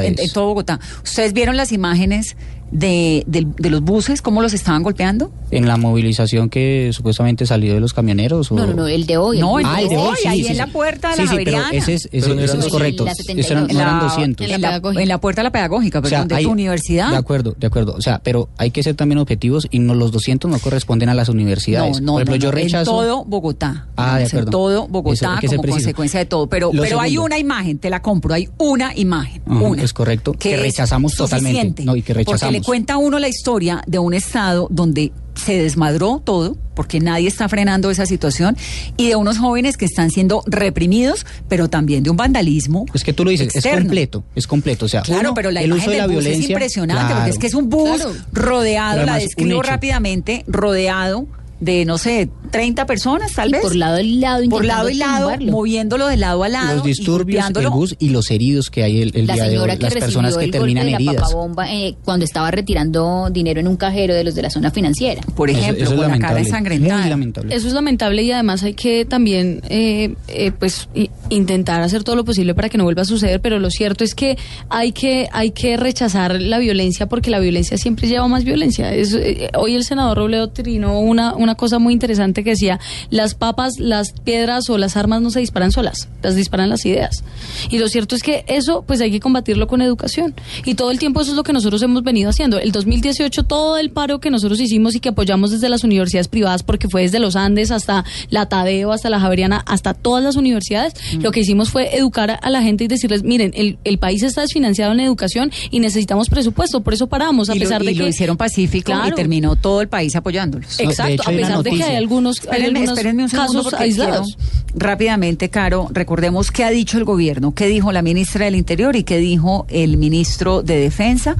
Speaker 4: de- en, en todo Bogotá. Ustedes vieron las imágenes de, de los buses, cómo los estaban golpeando.
Speaker 6: En la movilización que supuestamente salió de los camioneros. O...
Speaker 9: No, no, no, el de hoy.
Speaker 4: No, el
Speaker 6: Ah, el de hoy, sí,
Speaker 4: ahí
Speaker 6: sí,
Speaker 4: en
Speaker 6: sí.
Speaker 4: la puerta de
Speaker 6: Sí,
Speaker 4: la
Speaker 6: sí, pero
Speaker 4: Javeriana.
Speaker 6: ese es, ese-
Speaker 7: Pero
Speaker 6: ese es
Speaker 7: 200.
Speaker 6: correcto. Eso
Speaker 9: 72.
Speaker 6: eran, no eran
Speaker 4: la-
Speaker 6: 200.
Speaker 8: En la
Speaker 4: en, puerta de la pedagógica,
Speaker 6: O sea,
Speaker 4: perdón, de
Speaker 6: hay-
Speaker 4: tu universidad.
Speaker 6: De acuerdo, de acuerdo. O sea, pero hay que ser también objetivos y no, los 200 no corresponden a las universidades.
Speaker 4: No, no,
Speaker 6: Por ejemplo,
Speaker 4: no,
Speaker 6: yo rechazo.
Speaker 4: En todo Bogotá.
Speaker 6: Ah, de acuerdo.
Speaker 4: En todo Bogotá como consecuencia de todo. Pero,
Speaker 6: Lo
Speaker 4: pero hay una imagen, te la compro, hay una imagen. Una.
Speaker 6: es correcto, que rechazamos totalmente, no, y que
Speaker 4: Porque le cuenta a uno la historia de un estado donde se desmadró todo, porque nadie está frenando esa situación, y de unos jóvenes que están siendo reprimidos, pero también de un vandalismo.
Speaker 6: Es que tú lo dices, es completo, es completo. O sea,
Speaker 4: Claro,
Speaker 6: uno,
Speaker 4: pero la
Speaker 6: el
Speaker 4: imagen
Speaker 6: uso de la
Speaker 4: del bus
Speaker 6: violencia.
Speaker 4: es impresionante, porque es que es un bus
Speaker 8: Claro.
Speaker 4: rodeado, la describo rápidamente, rodeado de, no sé, 30 personas tal
Speaker 9: Y
Speaker 4: vez.
Speaker 9: por lado y lado
Speaker 4: Por lado y lado,
Speaker 9: tumbarlo.
Speaker 4: moviéndolo de lado a lado.
Speaker 6: Los
Speaker 4: y
Speaker 6: disturbios, el
Speaker 4: golpeándolo.
Speaker 6: bus y los heridos que hay el, el
Speaker 9: la
Speaker 6: día de hoy,
Speaker 9: que
Speaker 6: las personas que
Speaker 9: el
Speaker 6: terminan
Speaker 9: golpe de
Speaker 6: heridas.
Speaker 9: la papabomba eh, cuando estaba retirando dinero en un cajero de los de la zona financiera.
Speaker 4: Por
Speaker 6: Eso-
Speaker 4: ejemplo,
Speaker 6: eso es
Speaker 4: con la cara
Speaker 6: lamentable,
Speaker 4: ensangrentada.
Speaker 6: Lamentable.
Speaker 8: Eso es lamentable y además hay que también eh, eh, pues intentar hacer todo lo posible para que no vuelva a suceder, pero lo cierto es que hay que hay que rechazar la violencia porque la violencia siempre lleva más violencia. Es, eh, hoy el senador Robledo trinó una, una cosa muy interesante que decía, las papas, las piedras o las armas no se disparan solas, las disparan las ideas. Y lo cierto es que eso pues hay que combatirlo con educación. Y todo el tiempo eso es lo que nosotros hemos venido haciendo. El 2018 todo el paro que nosotros hicimos y que apoyamos desde las universidades privadas, porque fue desde los Andes hasta la Tadeo, hasta la Javeriana, hasta todas las universidades, lo que hicimos fue educar a- la gente y decirles, miren, el, el país está desfinanciado en educación y necesitamos presupuesto, por eso paramos, a
Speaker 4: y lo,
Speaker 8: pesar de
Speaker 4: y
Speaker 8: que...
Speaker 4: lo hicieron pacífico y terminó todo el país apoyándolos.
Speaker 8: Exacto,
Speaker 6: hecho,
Speaker 8: a pesar de que hay algunos,
Speaker 4: Espérenme, un segundo
Speaker 8: casos aislados.
Speaker 4: rápidamente, Caro, recordemos qué ha dicho el gobierno, qué dijo la ministra del Interior y qué dijo el ministro de Defensa,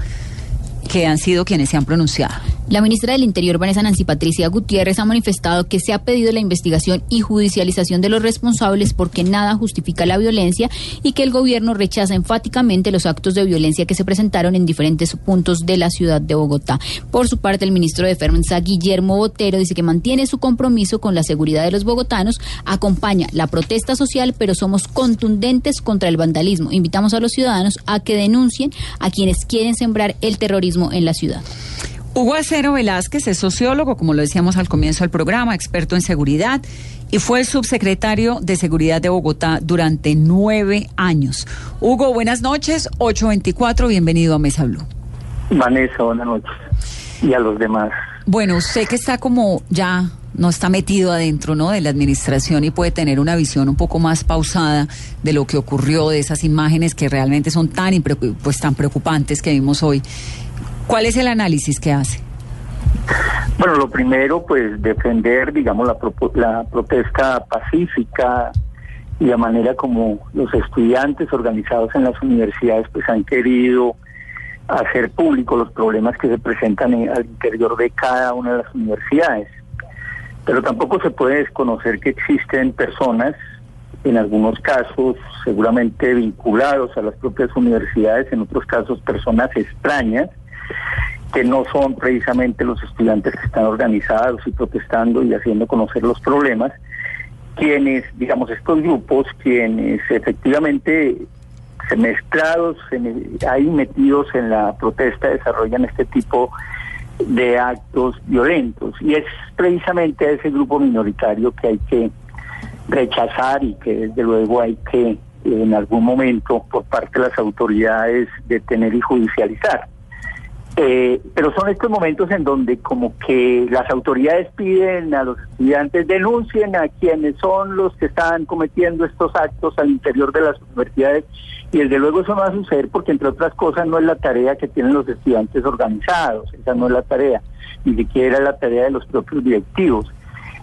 Speaker 4: que han sido quienes se han pronunciado.
Speaker 9: La ministra del Interior, Vanessa Nancy Patricia Gutiérrez, ha manifestado que se ha pedido la investigación y judicialización de los responsables porque nada justifica la violencia y que el gobierno rechaza enfáticamente los actos de violencia que se presentaron en diferentes puntos de la ciudad de Bogotá. Por su parte, el ministro de Defensa, Guillermo Botero, dice que mantiene su compromiso con la seguridad de los bogotanos, acompaña la protesta social, pero somos contundentes contra el vandalismo. Invitamos a los ciudadanos a que denuncien a quienes quieren sembrar el terrorismo en la ciudad.
Speaker 4: Hugo Acero Velázquez es sociólogo, como lo decíamos al comienzo del programa, experto en seguridad y fue subsecretario de Seguridad de Bogotá durante nueve años. Hugo, buenas noches, 824, bienvenido a Mesa Blue.
Speaker 10: Vanessa, buenas noches. Y a los demás.
Speaker 4: Bueno, usted que está como ya no está metido adentro ¿no? de la administración y puede tener una visión un poco más pausada de lo que ocurrió, de esas imágenes que realmente son tan, pues, tan preocupantes que vimos hoy. ¿Cuál es el análisis que hace?
Speaker 10: Bueno, lo primero, pues defender, digamos, la, la protesta pacífica y la manera como los estudiantes organizados en las universidades pues han querido hacer público los problemas que se presentan al interior de cada una de las universidades. Pero tampoco se puede desconocer que existen personas, en algunos casos seguramente vinculados a las propias universidades, en otros casos personas extrañas, que no son precisamente los estudiantes que están organizados y protestando y haciendo conocer los problemas, quienes, digamos, estos grupos, quienes efectivamente mezclados, ahí metidos en la protesta, desarrollan este tipo de actos violentos. Y es precisamente ese grupo minoritario que hay que rechazar y que desde luego hay que en algún momento por parte de las autoridades detener y judicializar. Eh, pero son estos momentos en donde como que las autoridades piden a los estudiantes denuncien a quienes son los que están cometiendo estos actos al interior de las universidades y desde luego eso no va a suceder porque entre otras cosas no es la tarea que tienen los estudiantes organizados, esa no es la tarea, ni siquiera la tarea de los propios directivos.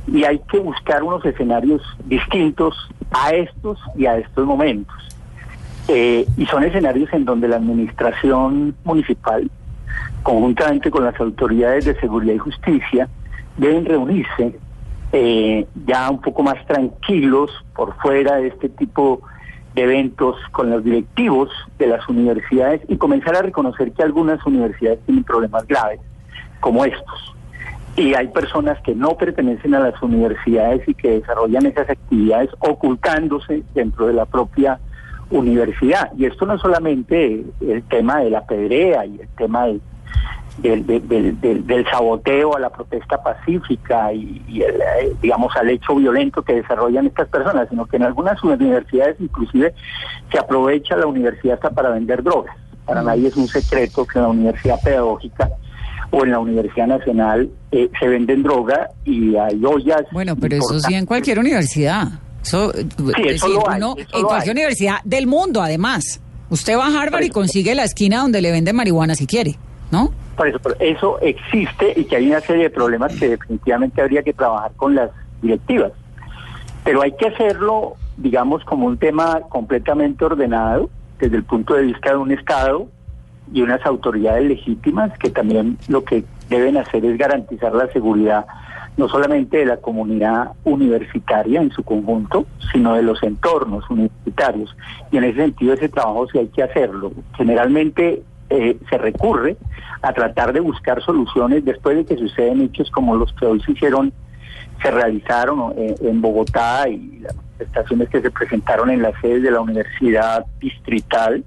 Speaker 10: Y hay que buscar unos escenarios distintos a estos y a estos momentos. Eh, y son escenarios en donde la administración municipal conjuntamente con las autoridades de seguridad y justicia, deben reunirse eh, ya un poco más tranquilos por fuera de este tipo de eventos con los directivos de las universidades y comenzar a reconocer que algunas universidades tienen problemas graves como estos. Y hay personas que no pertenecen a las universidades y que desarrollan esas actividades ocultándose dentro de la propia universidad. Y esto no es solamente el tema de la pedrea y el tema de del, del, del, saboteo a la protesta pacífica y, el, eh, digamos al hecho violento que desarrollan estas personas, sino que en algunas universidades inclusive se aprovecha la universidad hasta para vender drogas. Para mm. nadie es un secreto que en la universidad pedagógica o en la Universidad Nacional eh, se venden droga y hay ollas.
Speaker 4: Bueno, pero eso sí en cualquier universidad. Eso,
Speaker 10: sí, eso hay,
Speaker 4: en cualquier universidad del mundo, además. Usted va a Harvard y consigue la esquina donde le venden marihuana si quiere, ¿no?
Speaker 10: Por eso, eso existe y que hay una serie de problemas que definitivamente habría que trabajar con las directivas. Pero hay que hacerlo, digamos, como un tema completamente ordenado desde el punto de vista de un Estado y unas autoridades legítimas que también lo que deben hacer es garantizar la seguridad no solamente de la comunidad universitaria en su conjunto, sino de los entornos universitarios. Y en ese sentido ese trabajo sí hay que hacerlo. Generalmente eh, se recurre a tratar de buscar soluciones después de que suceden hechos como los que hoy se hicieron, se realizaron eh, en Bogotá y las manifestaciones que se presentaron en las sedes de la Universidad Distrital,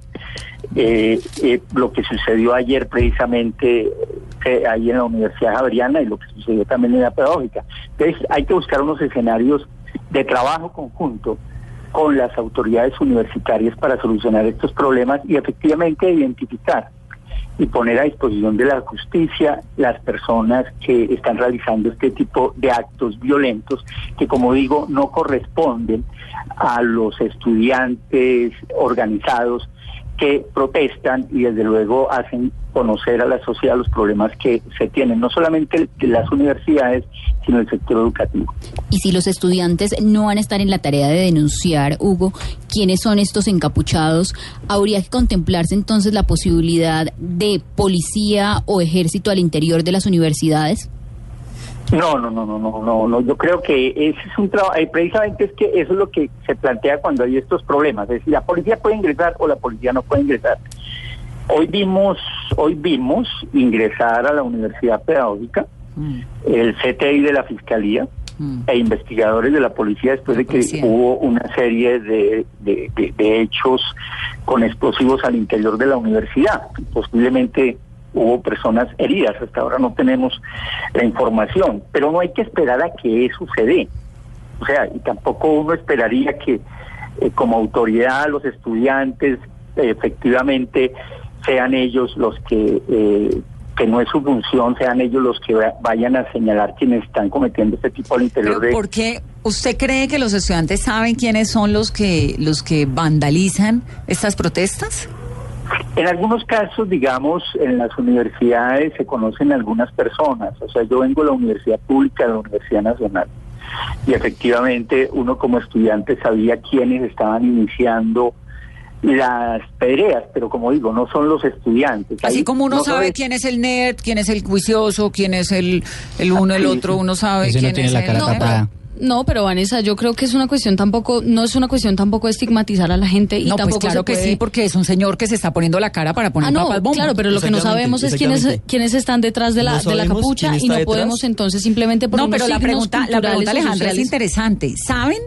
Speaker 10: eh, lo que sucedió ayer precisamente ahí en la Universidad Javeriana y lo que sucedió también en la pedagógica. Entonces hay que buscar unos escenarios de trabajo conjunto con las autoridades universitarias para solucionar estos problemas y efectivamente identificar y poner a disposición de la justicia las personas que están realizando este tipo de actos violentos que, como digo, no corresponden a los estudiantes organizados que protestan y desde luego hacen conocer a la sociedad los problemas que se tienen, no solamente las universidades, sino el sector educativo.
Speaker 9: Y si los estudiantes no van a estar en la tarea de denunciar, Hugo, quiénes son estos encapuchados, ¿habría que contemplarse entonces la posibilidad de policía o ejército al interior de las universidades?
Speaker 10: No, no, no, no, no, no, no. Yo creo que ese es un trabajo, eh, precisamente es que eso es lo que se plantea cuando hay estos problemas. Es decir, la policía puede ingresar o la policía no puede ingresar. Hoy vimos, hoy vimos ingresar a la Universidad Pedagógica mm. el CTI de la Fiscalía mm. e investigadores de la policía después de que hubo una serie de, de, hechos con explosivos al interior de la universidad. Posiblemente hubo personas heridas. Hasta ahora no tenemos la información, pero no hay que esperar a que eso se dé. O sea, y tampoco uno esperaría que eh, como autoridad los estudiantes eh, efectivamente sean ellos los que, eh, que no es su función, sean ellos los que va- vayan a señalar quienes están cometiendo este tipo al interior de...
Speaker 4: ¿por qué usted cree que los estudiantes saben quiénes son los que los que vandalizan estas protestas?
Speaker 10: En algunos casos, digamos, en las universidades se conocen algunas personas. O sea, yo vengo de la Universidad Pública, de la Universidad Nacional. Y efectivamente uno como estudiante sabía quiénes estaban iniciando las pedreas, pero como digo, no son los estudiantes.
Speaker 4: Así
Speaker 10: Ahí
Speaker 4: como uno
Speaker 10: no
Speaker 4: sabe
Speaker 10: sabe-
Speaker 4: quién es el nerd, quién es el juicioso, quién es el, el uno, el otro, uno sabe
Speaker 6: Ese no
Speaker 4: quién
Speaker 6: tiene
Speaker 4: es
Speaker 6: la
Speaker 4: el-
Speaker 6: cara
Speaker 8: No,
Speaker 6: tapada.
Speaker 8: No, pero Vanessa, yo creo que es una cuestión tampoco, no es una cuestión tampoco de estigmatizar a la gente y
Speaker 4: No, pues
Speaker 8: tampoco
Speaker 4: claro
Speaker 8: se
Speaker 4: que sí, porque es un señor que se está poniendo la cara para poner
Speaker 8: Ah, no,
Speaker 4: papas
Speaker 8: claro, pero lo que no sabemos es quiénes, quiénes están detrás de la,
Speaker 7: No
Speaker 8: de la capucha y no
Speaker 7: detrás.
Speaker 8: podemos entonces simplemente por
Speaker 4: No, pero la pregunta, la pregunta Alejandra es interesante. ¿Saben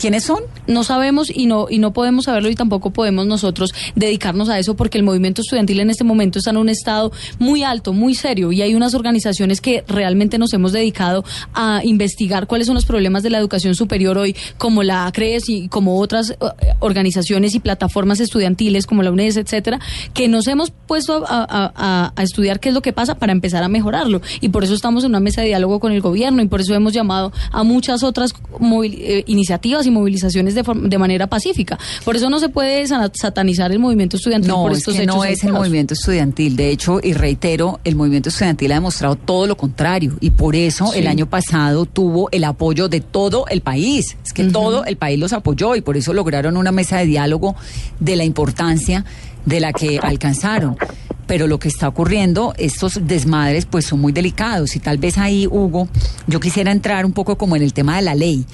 Speaker 4: quiénes son?
Speaker 8: no sabemos y no y no podemos saberlo y tampoco podemos nosotros dedicarnos a eso porque el movimiento estudiantil en este momento está en un estado muy alto, muy serio y hay unas organizaciones que realmente nos hemos dedicado a investigar cuáles son los problemas de la educación superior hoy, como la ACRES y como otras eh, organizaciones y plataformas estudiantiles como la UNES, etcétera, que nos hemos puesto a, a- estudiar qué es lo que pasa para empezar a mejorarlo y por eso estamos en una mesa de diálogo con el gobierno y por eso hemos llamado a muchas otras eh, iniciativas y movilizaciones de, de manera pacífica. Por eso no se puede sa- satanizar el movimiento estudiantil
Speaker 4: No,
Speaker 8: por
Speaker 4: es
Speaker 8: estos
Speaker 4: que
Speaker 8: hechos.
Speaker 4: no es el movimiento estudiantil. De hecho, y reitero, el movimiento estudiantil ha demostrado todo lo contrario. Y por eso
Speaker 8: Sí.
Speaker 4: el año pasado tuvo el apoyo de todo el país. Es que todo el país los apoyó y por eso lograron una mesa de diálogo de la importancia de la que alcanzaron. Pero lo que está ocurriendo, estos desmadres, pues son muy delicados. Y tal vez ahí, Hugo, yo quisiera entrar un poco como en el tema de la ley.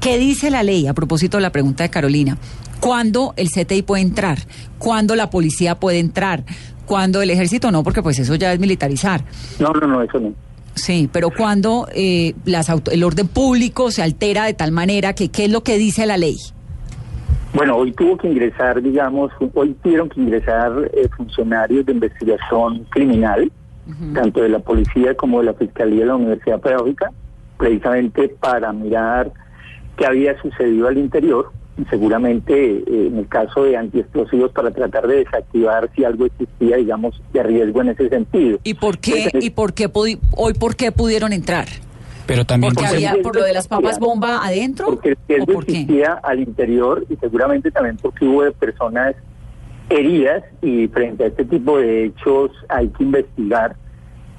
Speaker 4: ¿Qué dice la ley? A propósito de la pregunta de Carolina. ¿Cuándo el CTI puede entrar? ¿Cuándo la policía puede entrar? ¿Cuándo el ejército no? Porque pues eso ya es militarizar.
Speaker 10: No, no, no, eso no.
Speaker 4: Sí, pero cuando eh, las auto- el orden público se altera de tal manera que qué es lo que dice la ley.
Speaker 10: Bueno, hoy tuvo que ingresar, digamos, hoy tuvieron que ingresar eh, funcionarios de investigación criminal, tanto de la policía como de la Fiscalía de la Universidad Pedagógica, precisamente para mirar qué había sucedido al interior y seguramente eh, en el caso de antiexplosivos para tratar de desactivar si algo existía, digamos, de riesgo en ese sentido.
Speaker 4: ¿Y por qué
Speaker 10: Entonces,
Speaker 4: y por qué hoy por qué pudieron entrar?
Speaker 6: Pero también
Speaker 4: Porque había por lo de las papas bomba adentro
Speaker 10: Porque el riesgo
Speaker 4: por
Speaker 10: existía al interior y seguramente también porque hubo de personas heridas y frente a este tipo de hechos hay que investigar.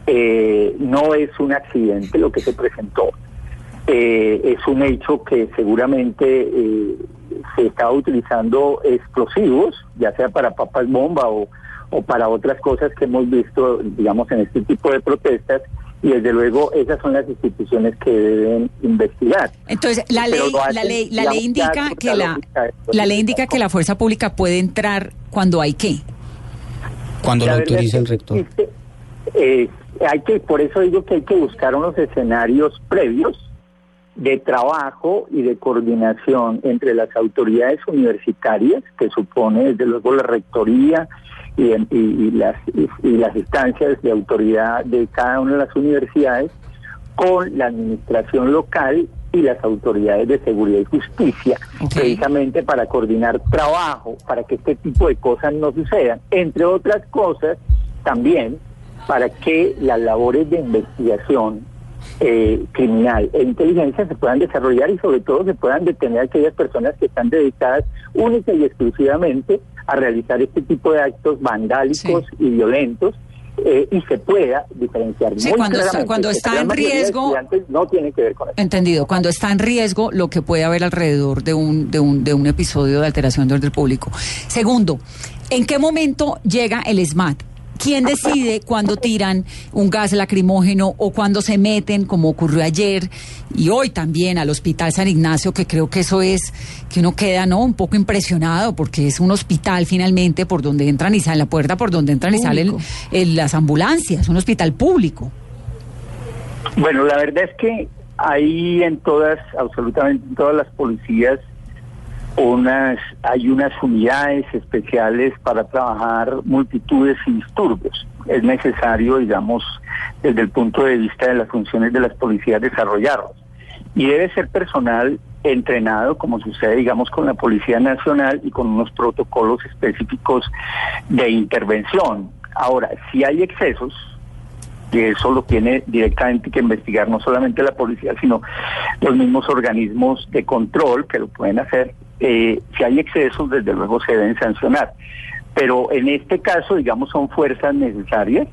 Speaker 10: Eh, no es un accidente lo que se presentó. Eh, es un hecho que seguramente eh, se estaba utilizando explosivos, ya sea para papas bomba o, o para otras cosas que hemos visto, digamos, en este tipo de protestas. Y desde luego esas son las instituciones que deben investigar.
Speaker 4: Entonces, la ley,
Speaker 10: lo hacen,
Speaker 4: la ley, la ley indica que
Speaker 10: la
Speaker 4: la, ley indica que la fuerza pública puede entrar cuando hay qué.
Speaker 6: cuando lo
Speaker 10: La verdad
Speaker 6: autoriza el
Speaker 10: que
Speaker 6: rector.
Speaker 10: existe, eh, hay que, por eso digo que hay que buscar unos escenarios previos de trabajo y de coordinación entre las autoridades universitarias, que supone desde luego la rectoría y, y- y las, y- y las instancias de autoridad de cada una de las universidades, con la administración local y las autoridades de seguridad y justicia, precisamente para coordinar trabajo, para que este tipo de cosas no sucedan. Entre otras cosas, también para que las labores de investigación eh, criminal e inteligencia se puedan desarrollar y sobre todo se puedan detener a aquellas personas que están dedicadas única y exclusivamente a realizar este tipo de actos vandálicos y violentos eh, y se pueda diferenciar
Speaker 4: Sí,
Speaker 10: muy
Speaker 4: cuando
Speaker 10: claramente
Speaker 4: cuando está en riesgo-
Speaker 10: no tiene que ver con eso.
Speaker 4: Entendido. Cuando está en riesgo lo que puede haber alrededor de un, de un, de un episodio de alteración de orden público. Segundo, ¿en qué momento llega el SMAT? ¿Quién decide cuándo tiran un gas lacrimógeno o cuándo se meten, como ocurrió ayer y hoy también al Hospital San Ignacio, que creo que eso es que uno queda no un poco impresionado porque es un hospital finalmente por donde entran y salen la puerta por donde entran y salen el- las ambulancias, un hospital público.
Speaker 10: Bueno, la verdad es que ahí en todas, absolutamente en todas las policías, unas, hay unas unidades especiales para trabajar multitudes y disturbios. Es necesario, digamos, desde el punto de vista de las funciones de las policías, desarrollarlos. Y debe ser personal entrenado, como sucede, digamos, con la Policía Nacional y con unos protocolos específicos de intervención. Ahora, si hay excesos, y eso lo tiene directamente que investigar no solamente la policía, sino los mismos organismos de control que lo pueden hacer. Eh, si hay excesos, desde luego se deben sancionar. Pero en este caso, digamos, son fuerzas necesarias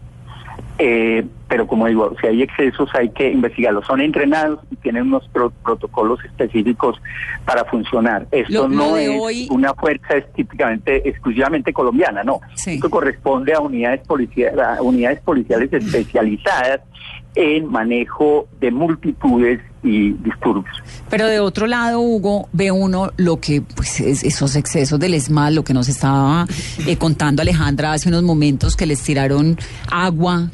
Speaker 10: eh, pero como digo, si hay excesos hay que investigarlos. Son entrenados y tienen unos protocolos específicos para funcionar. Esto no es una fuerza es típicamente, exclusivamente colombiana, no. Esto corresponde a unidades, policiales, a unidades policiales especializadas en manejo de multitudes y disturbios.
Speaker 4: Pero de otro lado, Hugo, ve uno lo que, pues, es esos excesos del ESMAD, lo que nos estaba eh, contando Alejandra hace unos momentos, que les tiraron agua,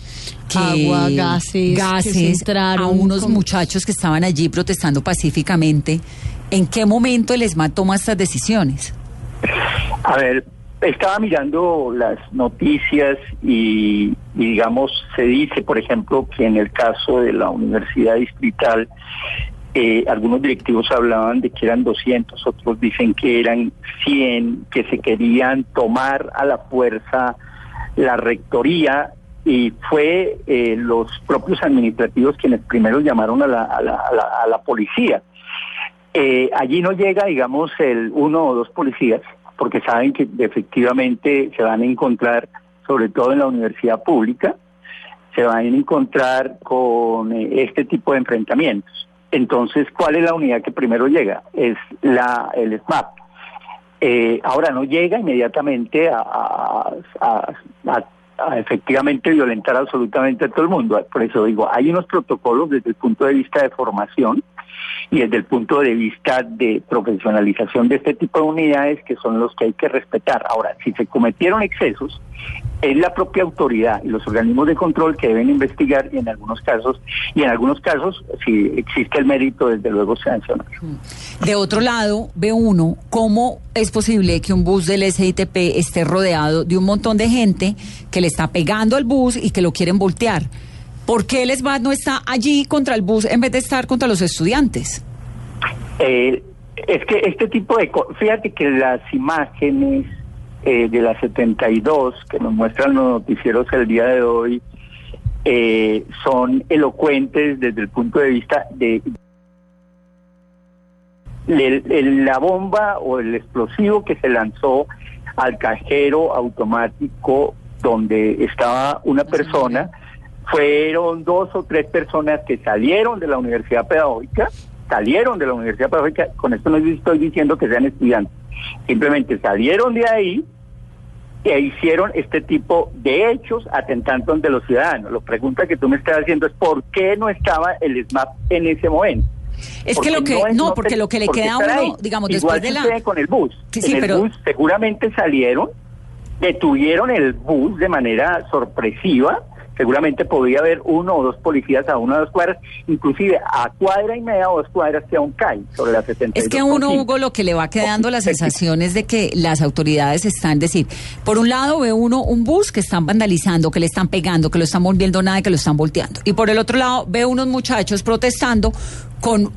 Speaker 8: agua, gases,
Speaker 4: gases a unos muchachos que estaban allí protestando pacíficamente. ¿En qué momento el ESMAD toma estas decisiones?
Speaker 10: A ver, estaba mirando las noticias y, digamos, se dice, por ejemplo, que en el caso de la Universidad Distrital, eh, algunos directivos hablaban de que eran 200, otros dicen que eran 100, que se querían tomar a la fuerza la rectoría y fue eh, los propios administrativos quienes primero llamaron a la, a la, a la, policía. Eh, allí no llega, digamos, el uno o dos policías, porque saben que efectivamente se van a encontrar, sobre todo en la universidad pública, se van a encontrar con eh, este tipo de enfrentamientos. Entonces, ¿cuál es la unidad que primero llega? Es la el SMAP. ahora no llega inmediatamente a, a, a efectivamente violentar absolutamente a todo el mundo. Por eso digo, hay unos protocolos desde el punto de vista de formación y desde el punto de vista de profesionalización de este tipo de unidades que son los que hay que respetar. Ahora, si se cometieron excesos, es la propia autoridad y los organismos de control que deben investigar y en algunos casos, y en algunos casos, si existe el mérito, desde luego sancionar.
Speaker 4: De otro lado, ve uno cómo es posible que un bus del SITP esté rodeado de un montón de gente que le está pegando al bus y que lo quieren voltear. ¿Por qué el SBAT no está allí contra el bus en vez de estar contra los estudiantes?
Speaker 10: Eh, es que este tipo de... Fíjate que las imágenes eh, de la 72 que nos muestran los noticieros el día de hoy eh, son elocuentes desde el punto de vista de, la bomba o el explosivo que se lanzó al cajero automático donde estaba una persona, fueron dos o tres personas que salieron de la universidad pedagógica, salieron de la universidad pedagógica, con esto no estoy diciendo que sean estudiantes, simplemente salieron de ahí e hicieron este tipo de hechos atentando ante los ciudadanos. La pregunta que tú me estás haciendo es ¿por qué no estaba el SMAP en ese momento?
Speaker 4: Es que lo que no, porque lo que le queda a uno, digamos, después de la
Speaker 10: con el bus. en el bus seguramente salieron, detuvieron el bus de manera sorpresiva seguramente podría haber uno o dos policías a una o dos cuadras, inclusive a cuadra y media o dos cuadras que aún caen sobre las 72.
Speaker 4: Es que a uno, Hugo, lo que le va quedando la sensación es de que las autoridades están, decir, por un lado ve uno un bus que están vandalizando, que le están pegando, que lo están volviendo nada y que lo están volteando. Y por el otro lado ve unos muchachos protestando con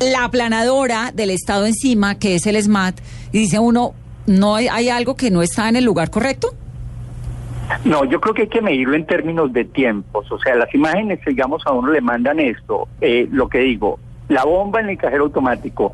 Speaker 4: la aplanadora del Estado encima, que es el SMAT, y dice uno, ¿no hay, hay algo que no está en el lugar correcto?
Speaker 10: No, yo creo que hay que medirlo en términos de tiempos. O sea, las imágenes, digamos, a uno le mandan esto. Eh, lo que digo, la bomba en el cajero automático,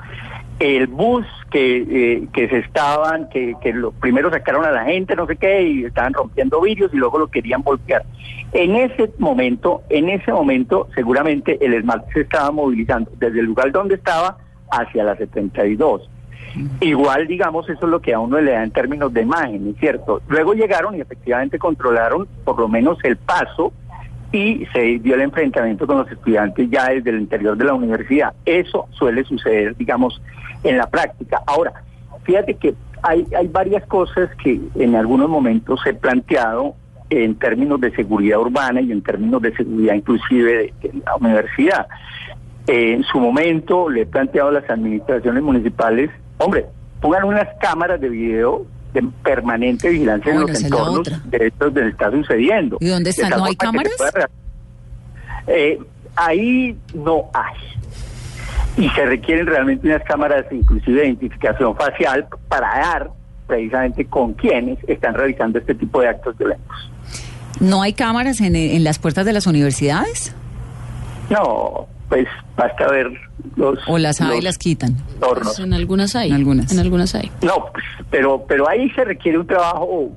Speaker 10: el bus que, eh, que se estaban, que, que lo, primero sacaron a la gente, no sé qué, y estaban rompiendo vidrios y luego lo querían voltear. En ese momento, en ese momento, seguramente el esmalte se estaba movilizando desde el lugar donde estaba hacia la 72. Igual, digamos, eso es lo que a uno le da en términos de imagen, ¿cierto? Luego llegaron y efectivamente controlaron por lo menos el paso y se dio el enfrentamiento con los estudiantes ya desde el interior de la universidad. Eso suele suceder, digamos, en la práctica. Ahora, fíjate que hay, hay varias cosas que en algunos momentos he planteado en términos de seguridad urbana y en términos de seguridad inclusive de, la universidad. en su momento le he planteado a las administraciones municipales Hombre, pongan unas cámaras de video de permanente vigilancia en los entornos de estos donde está sucediendo.
Speaker 4: ¿Y dónde
Speaker 10: De
Speaker 4: están? ¿No hay cámaras?
Speaker 10: Eh, ahí no hay. Y se requieren realmente unas cámaras, inclusive de identificación facial, para dar precisamente con quienes están realizando este tipo de actos violentos.
Speaker 4: ¿No hay cámaras en, en las puertas de las universidades?
Speaker 10: No, pues basta ver los...
Speaker 4: ¿O las hay y las quitan?
Speaker 8: Pues en algunas hay.
Speaker 4: En algunas.
Speaker 8: En algunas hay.
Speaker 10: No, pues, pero, pero ahí se requiere un trabajo,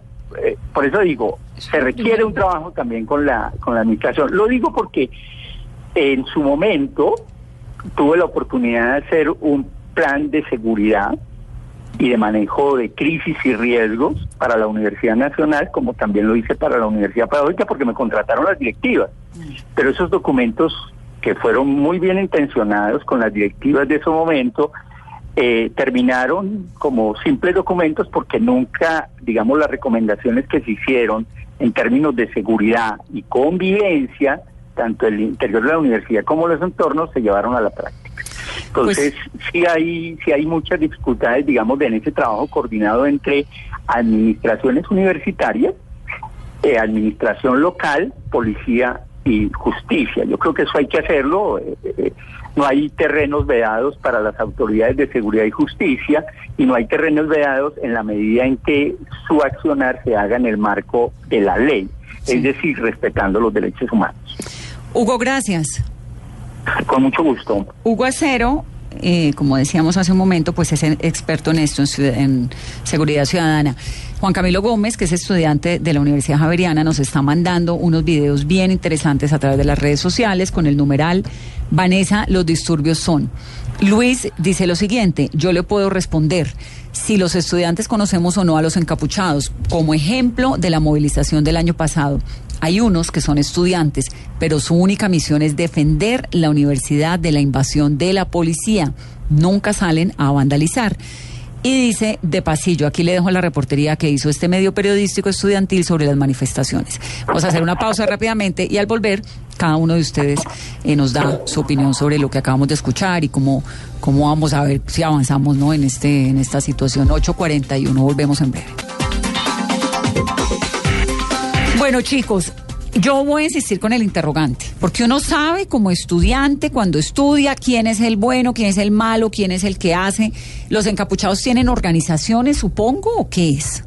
Speaker 10: eh, por eso digo, se requiere un trabajo también con la, con la administración. Lo digo porque en su momento tuve la oportunidad de hacer un plan de seguridad y de manejo de crisis y riesgos para la Universidad Nacional, como también lo hice para la Universidad Pedagógica, porque me contrataron las directivas. Pero esos documentos que fueron muy bien intencionados con las directivas de ese momento, eh, terminaron como simples documentos porque nunca, digamos, las recomendaciones que se hicieron en términos de seguridad y convivencia, tanto el interior de la universidad como los entornos, se llevaron a la práctica. Entonces, sí hay sí hay muchas dificultades, digamos, en ese trabajo coordinado entre administraciones universitarias, eh, administración local, policía y justicia. Yo creo que eso hay que hacerlo. eh, eh, no hay terrenos vedados para las autoridades de seguridad y justicia y no hay terrenos vedados en la medida en que su accionar se haga en el marco de la ley, es decir, respetando los derechos humanos.
Speaker 4: Hugo, gracias.
Speaker 10: Con mucho gusto.
Speaker 4: Hugo Acero, como decíamos hace un momento, pues es experto en esto, en, en seguridad ciudadana. Juan Camilo Gómez, que es estudiante de la Universidad Javeriana, nos está mandando unos videos bien interesantes a través de las redes sociales con el numeral Vanessa, los disturbios son. Luis dice lo siguiente, yo le puedo responder si los estudiantes conocemos o no a los encapuchados, como ejemplo de la movilización del año pasado. Hay unos que son estudiantes, pero su única misión es defender la universidad de la invasión de la policía. Nunca salen a vandalizar. Y dice de pasillo, aquí le dejo la reportería que hizo este medio periodístico estudiantil sobre las manifestaciones. Vamos a hacer una pausa rápidamente y al volver, cada uno de ustedes eh, nos da su opinión sobre lo que acabamos de escuchar y cómo, cómo vamos a ver si avanzamos ¿no? en, este, en esta situación. 8.41, volvemos en breve. Bueno, chicos, yo voy a insistir con el interrogante, porque uno sabe como estudiante cuando estudia quién es el bueno, quién es el malo, quién es el que hace. ¿Los encapuchados tienen organizaciones, supongo, o qué es?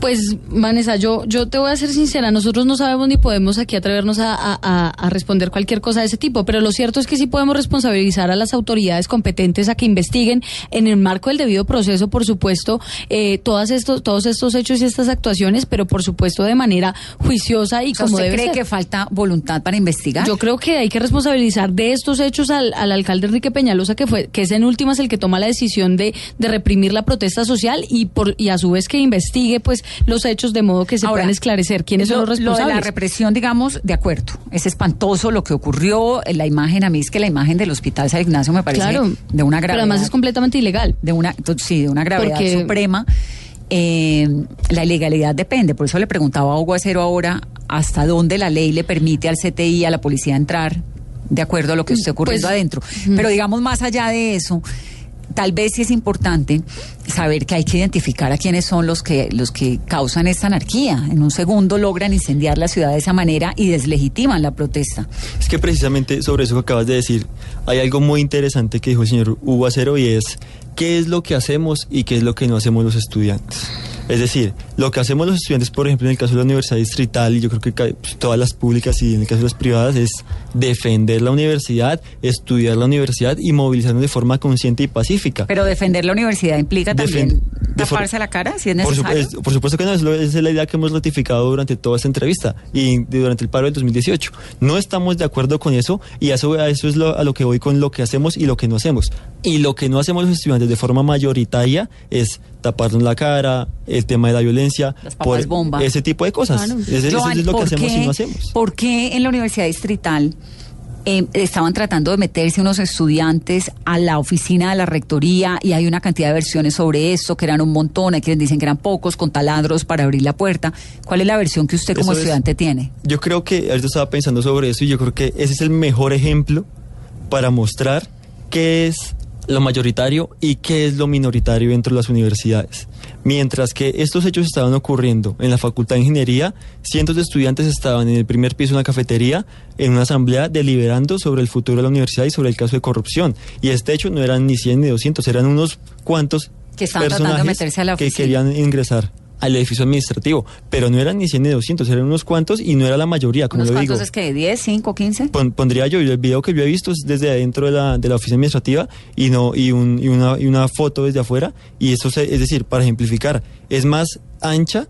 Speaker 8: Pues, Vanessa, yo, yo te voy a ser sincera, nosotros no sabemos ni podemos aquí atrevernos a, a- a- responder cualquier cosa de ese tipo, pero lo cierto es que sí podemos responsabilizar a las autoridades competentes a que investiguen en el marco del debido proceso, por supuesto, eh, todas estos, todos estos hechos y estas actuaciones, pero por supuesto de manera juiciosa y
Speaker 4: O sea,
Speaker 8: como
Speaker 4: ¿Usted
Speaker 8: debe
Speaker 4: cree
Speaker 8: ser.
Speaker 4: que falta voluntad para investigar?
Speaker 8: Yo creo que hay que responsabilizar de estos hechos al, al alcalde Enrique Peñalosa, que fue, que es en últimas el que toma la decisión de, de reprimir la protesta social y por, y a su vez que investigue pues los hechos de modo que se
Speaker 4: Ahora,
Speaker 8: puedan esclarecer quiénes son
Speaker 4: lo-
Speaker 8: los
Speaker 4: Lo de
Speaker 8: responsables.
Speaker 4: la represión, digamos, de acuerdo. Es espantoso lo que ocurrió. La imagen, a mí es que la imagen del hospital San Ignacio me parece
Speaker 8: Claro,
Speaker 4: de una gravedad.
Speaker 8: Pero además es completamente ilegal.
Speaker 4: de una, sí, de una gravedad
Speaker 8: Porque-
Speaker 4: suprema. Eh, la ilegalidad depende, por eso le preguntaba a Hugo Acero ahora hasta dónde la ley le permite al CTI, a la policía entrar, de acuerdo a lo que esté ocurriendo
Speaker 8: Pues,
Speaker 4: adentro. Pero digamos más allá de eso, tal vez sí es importante saber que hay que identificar a quiénes son los que los que causan esta anarquía. En un segundo logran incendiar la ciudad de esa manera y deslegitiman la protesta.
Speaker 7: Es que precisamente sobre eso que acabas de decir, hay algo muy interesante que dijo el señor Hugo Acero y es qué es lo que hacemos y qué es lo que no hacemos los estudiantes. Es decir, lo que hacemos los estudiantes, por ejemplo, en el caso de la Universidad Distrital, y yo creo que pues, todas las públicas y en el caso de las privadas, es defender la universidad, estudiar la universidad y movilizarnos de forma consciente y pacífica.
Speaker 4: Pero defender la universidad implica también
Speaker 7: Defen-
Speaker 4: taparse la cara si es
Speaker 7: Por,
Speaker 4: necesario.
Speaker 7: supuesto- por supuesto que no, es lo- es la idea que hemos ratificado durante toda esta entrevista y durante el paro del 2018. No estamos de acuerdo con eso y a eso, a eso es lo, a lo que voy con lo que hacemos y lo que no hacemos. Y lo que no hacemos los estudiantes de forma mayoritaria es taparnos la cara, el tema de la violencia,
Speaker 4: Las papas bomba.
Speaker 7: ese tipo de cosas.
Speaker 8: Claro.
Speaker 7: Ese- eso es lo que
Speaker 4: ¿por
Speaker 7: hacemos
Speaker 4: qué-
Speaker 7: y no hacemos.
Speaker 4: ¿Por qué en la Universidad Distrital eh, estaban tratando de meterse unos estudiantes a la oficina de la rectoría y hay una cantidad de versiones sobre esto, que eran un montón, hay quienes dicen que eran pocos, con taladros para abrir la puerta? ¿Cuál es la versión que usted como
Speaker 7: Eso es-
Speaker 4: estudiante tiene?
Speaker 7: Yo creo que ahorita estaba pensando sobre eso y yo creo que ese es el mejor ejemplo para mostrar qué es lo mayoritario y qué es lo minoritario dentro de las universidades. Mientras que estos hechos estaban ocurriendo en la Facultad de Ingeniería, cientos de estudiantes estaban en el primer piso de una cafetería en una asamblea deliberando sobre el futuro de la universidad y sobre el caso de corrupción. Y este hecho no eran ni 100 ni 200, eran unos cuantos
Speaker 4: Que estaban tratando de
Speaker 7: personajes
Speaker 4: meterse a la
Speaker 7: que
Speaker 4: oficina.
Speaker 7: querían ingresar al edificio administrativo, pero no eran ni 100 ni 200, eran unos cuantos y no era la mayoría, como
Speaker 4: ¿Unos
Speaker 7: lo digo.
Speaker 4: cuantos es que? ¿10, 5, 15?
Speaker 7: Pon- pondría yo, el video que yo he visto es desde adentro de la, de la oficina administrativa y no y, un- y una, y una foto desde afuera. Y eso se- es decir, para ejemplificar, es más ancha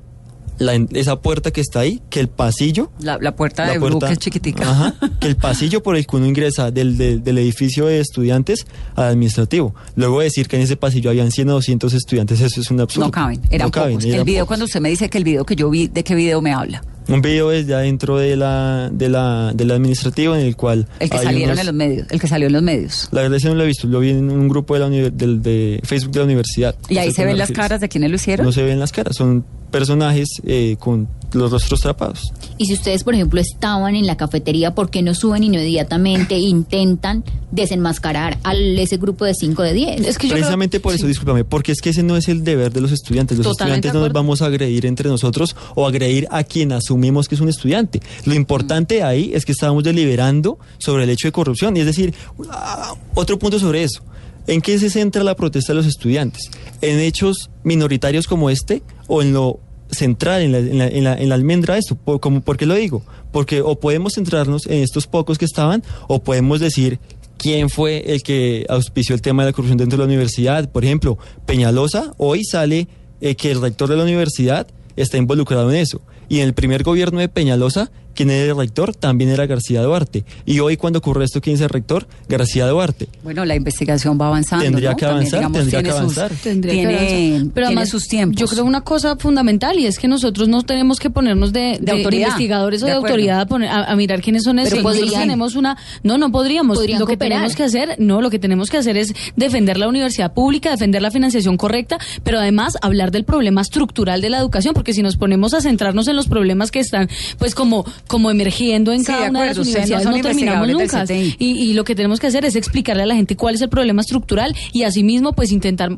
Speaker 7: la esa puerta que está ahí que el pasillo.
Speaker 4: La, la puerta
Speaker 7: la
Speaker 4: de
Speaker 7: puerta-
Speaker 4: Blue, que es chiquitica.
Speaker 7: Ajá, que el pasillo por el que uno ingresa del, del, del edificio de estudiantes al administrativo. Luego decir que en ese pasillo habían 100 o 200 estudiantes, eso es un absurdo.
Speaker 4: No caben, eran
Speaker 7: No caben,
Speaker 4: pocos.
Speaker 7: eran
Speaker 4: el video,
Speaker 7: pocos.
Speaker 4: cuando usted me dice que el video que yo vi, ¿de qué video me habla?
Speaker 7: Un video desde adentro de la, de la, del administrativo en el cual...
Speaker 4: El que salieron
Speaker 7: unos-
Speaker 4: en los medios, el que salió en los medios.
Speaker 7: La verdad es que no lo he visto, lo vi en un grupo de, la del, de Facebook de la universidad.
Speaker 4: Y ahí se ven las caras de quienes lo hicieron.
Speaker 7: No se ven las caras, son personajes eh, con los rostros trapados.
Speaker 9: Y si ustedes, por ejemplo, estaban en la cafetería, ¿por qué no suben inmediatamente e intentan desenmascarar a ese grupo de 5 de 10?
Speaker 8: Es que yo creo-
Speaker 7: Precisamente por eso,
Speaker 8: sí.
Speaker 7: discúlpame, porque es que ese no es el deber de los estudiantes. Los
Speaker 8: Totalmente
Speaker 7: estudiantes no nos vamos a agredir entre nosotros o agredir a quien asumimos que es un estudiante. Lo importante ahí es que estábamos deliberando sobre el hecho de corrupción. Y es decir, ah, otro punto sobre eso. ¿En qué se centra la protesta de los estudiantes? ¿En hechos minoritarios como este o en lo central, en la, en la, en la- en la almendra esto? ¿Por, como, ¿Por qué lo digo? Porque o podemos centrarnos en estos pocos que estaban o podemos decir quién fue el que auspició el tema de la corrupción dentro de la universidad. Por ejemplo, Peñalosa, hoy sale eh, que el rector de la universidad está involucrado en eso. Y en el primer gobierno de Peñalosa, quien era el rector también era García Duarte. Y hoy cuando ocurre esto, ¿quién es el rector? García Duarte.
Speaker 4: Bueno, la investigación va avanzando.
Speaker 7: Tendría
Speaker 4: ¿no?
Speaker 7: que
Speaker 4: También,
Speaker 7: avanzar,
Speaker 4: digamos,
Speaker 7: tendría que
Speaker 4: sus-
Speaker 7: avanzar.
Speaker 8: Tendría que
Speaker 4: tiene,
Speaker 8: avanzar. Pero además,
Speaker 4: sus tiempos.
Speaker 8: Yo creo una cosa fundamental y es que nosotros no tenemos que ponernos de, de- de investigadores o
Speaker 4: De
Speaker 8: autoridad a, poner- a- a mirar quiénes son esos.
Speaker 9: Pero
Speaker 8: Nosotros tenemos una. No, no podríamos.
Speaker 9: Podrían
Speaker 8: lo que tenemos que hacer, no, lo que tenemos que hacer es defender la universidad pública, defender la financiación correcta, pero además hablar del problema estructural de la educación, porque si nos ponemos a centrarnos en los problemas que están, pues como, como emergiendo en
Speaker 4: Sí,
Speaker 8: cada
Speaker 4: de
Speaker 8: una de las
Speaker 4: no
Speaker 8: universidades,
Speaker 4: son
Speaker 8: no, terminamos nunca. Y, y lo que tenemos que hacer es explicarle a la gente cuál es el problema estructural y asimismo, pues intentar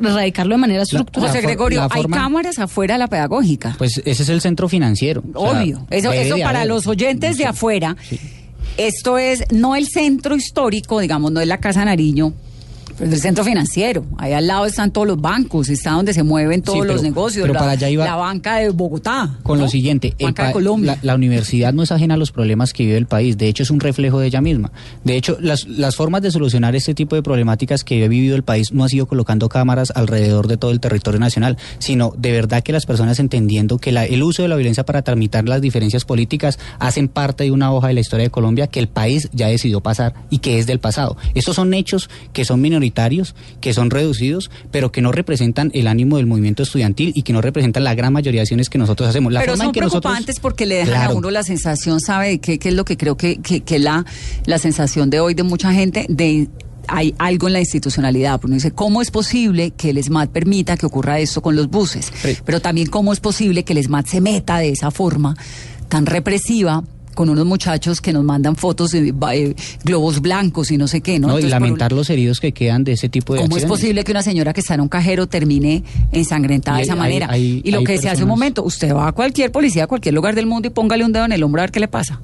Speaker 8: erradicarlo de manera estructural.
Speaker 4: José Gregorio, hay
Speaker 6: forma-
Speaker 4: cámaras afuera de la pedagógica.
Speaker 6: Pues ese es el centro financiero. O sea,
Speaker 4: Obvio. Eso, eso para
Speaker 6: haber.
Speaker 4: los oyentes de afuera. Esto es no el centro histórico, digamos, no es la Casa Nariño, pero es el centro financiero. Ahí al lado están todos los bancos, está donde se mueven todos
Speaker 6: pero-
Speaker 4: los negocios.
Speaker 6: pero
Speaker 4: la,
Speaker 6: para allá iba-
Speaker 4: la banca de Bogotá.
Speaker 6: Con
Speaker 4: ¿no?
Speaker 6: lo siguiente,
Speaker 4: Banca de Colombia.
Speaker 6: La, la universidad no es ajena a los problemas que vive el país, de hecho es un reflejo de ella misma. De hecho, las, las formas de solucionar este tipo de problemáticas que ha vivido el país no ha sido colocando cámaras alrededor de todo el territorio nacional, sino de verdad que las personas entendiendo que la- el uso de la violencia para tramitar las diferencias políticas hacen parte de una hoja de la historia de Colombia que el país ya decidió pasar y que es del pasado. Estos son hechos que son minoritarios, que son reducidos, pero que no representan el ánimo del movimiento estudiantil y que no representan la gran mayoría de acciones que nosotros hacemos. La
Speaker 4: Pero
Speaker 6: forma
Speaker 4: son
Speaker 6: en que nosotros-
Speaker 4: preocupantes porque le dejan a
Speaker 6: Claro.
Speaker 4: uno la sensación, ¿sabe de qué? ¿Qué es lo que creo que, que, que la, la sensación de hoy de mucha gente? de hay algo en la institucionalidad, uno dice, ¿cómo es posible que el SMAT permita que ocurra esto con los buses?
Speaker 6: Sí.
Speaker 4: Pero también, ¿cómo es posible que el SMAT se meta de esa forma tan represiva con unos muchachos que nos mandan fotos de eh, globos blancos y no sé qué, ¿no?
Speaker 6: No, y
Speaker 4: un-
Speaker 6: lamentar los heridos que quedan de ese tipo de
Speaker 4: ¿Cómo es posible que una señora que está en un cajero termine ensangrentada de esa manera?
Speaker 6: hay-
Speaker 4: y lo que decía hace un
Speaker 6: personas-
Speaker 4: momento, usted va a cualquier policía, a cualquier lugar del mundo y póngale un dedo en el hombro a ver qué le pasa.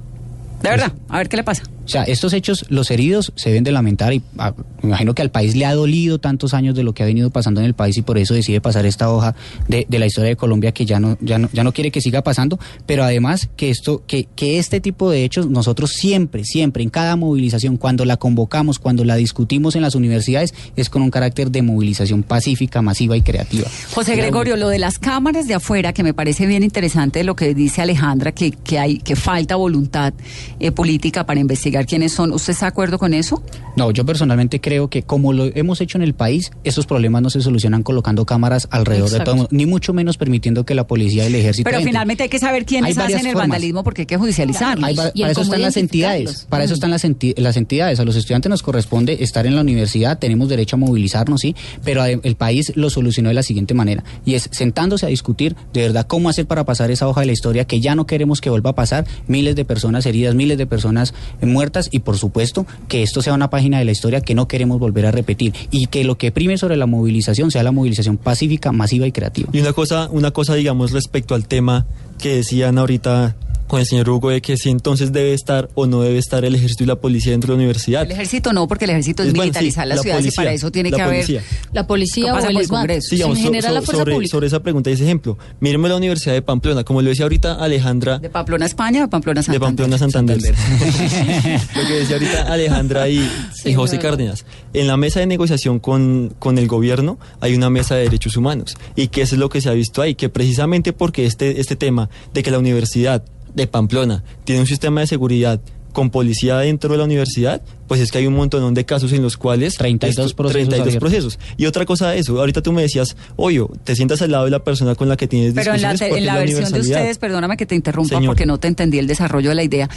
Speaker 4: De verdad, a ver qué le pasa.
Speaker 6: O sea, estos hechos, los heridos se deben de lamentar y ah, me imagino que al país le ha dolido tantos años de lo que ha venido pasando en el país y por eso decide pasar esta hoja de, de la historia de Colombia que ya no, ya no, ya no quiere que siga pasando, pero además que esto, que, que este tipo de hechos nosotros siempre, siempre, en cada movilización, cuando la convocamos, cuando la discutimos en las universidades, es con un carácter de movilización pacífica, masiva y creativa.
Speaker 4: José Gregorio, lo de las cámaras de afuera, que me parece bien interesante lo que dice Alejandra, que, que hay, que falta voluntad eh, política para investigar quiénes son. ¿Usted está de acuerdo con eso?
Speaker 6: No, yo personalmente creo que como lo hemos hecho en el país, esos problemas no se solucionan colocando cámaras alrededor
Speaker 8: Exacto.
Speaker 6: de todo, ni mucho menos permitiendo que la policía y el ejército
Speaker 4: Pero finalmente hay que saber quiénes hacen el
Speaker 6: formas.
Speaker 4: vandalismo porque hay que judicializarlos.
Speaker 6: Hay
Speaker 9: Y
Speaker 6: para eso están las entidades, para eso están las, enti- las entidades. A los estudiantes nos corresponde estar en la universidad, tenemos derecho a movilizarnos, sí, pero el país lo solucionó de la siguiente manera, y es sentándose a discutir de verdad cómo hacer para pasar esa hoja de la historia que ya no queremos que vuelva a pasar, miles de personas heridas, miles de personas muertas y por supuesto que esto sea una página de la historia que no queremos volver a repetir y que lo que prime sobre la movilización sea la movilización pacífica, masiva y creativa.
Speaker 7: Y una cosa, una cosa, digamos, respecto al tema que decían ahorita con el señor Hugo de que si entonces debe estar o no debe estar el ejército y la policía dentro de la universidad.
Speaker 4: El ejército no, porque el ejército es,
Speaker 7: Es bueno,
Speaker 4: militarizar
Speaker 7: sí, la
Speaker 4: ciudades y para eso tiene que
Speaker 7: policía.
Speaker 4: haber...
Speaker 8: La policía
Speaker 4: ¿Qué
Speaker 8: o el.
Speaker 4: Congreso?
Speaker 7: Sí, digamos, so- so-
Speaker 8: la fuerza
Speaker 7: sobre,
Speaker 8: pública.
Speaker 7: sobre esa pregunta y ese ejemplo, mírenme la Universidad de Pamplona, como lo decía ahorita Alejandra,
Speaker 4: ¿De Pamplona, España o Pamplona,
Speaker 7: de
Speaker 4: Santander?
Speaker 7: Pamplona Santander. Lo que decía ahorita Alejandra y,
Speaker 8: Sí,
Speaker 7: y José. Cárdenas. En la mesa de negociación con, con el gobierno hay una mesa de derechos humanos. Y que eso es lo que se ha visto ahí, que precisamente porque este, este tema de que la Universidad de Pamplona tiene un sistema de seguridad con policía dentro de la universidad, pues es que hay un montón de casos en los cuales...
Speaker 6: 32
Speaker 7: esto-
Speaker 6: procesos
Speaker 7: 32
Speaker 6: abiertos.
Speaker 7: procesos. Y otra cosa de eso, ahorita tú me decías, obvio, te sientas al lado de la persona con la que tienes
Speaker 4: Pero en la, en la versión de ustedes, perdóname que te interrumpa
Speaker 7: Señor.
Speaker 4: porque no te entendí el desarrollo de la idea.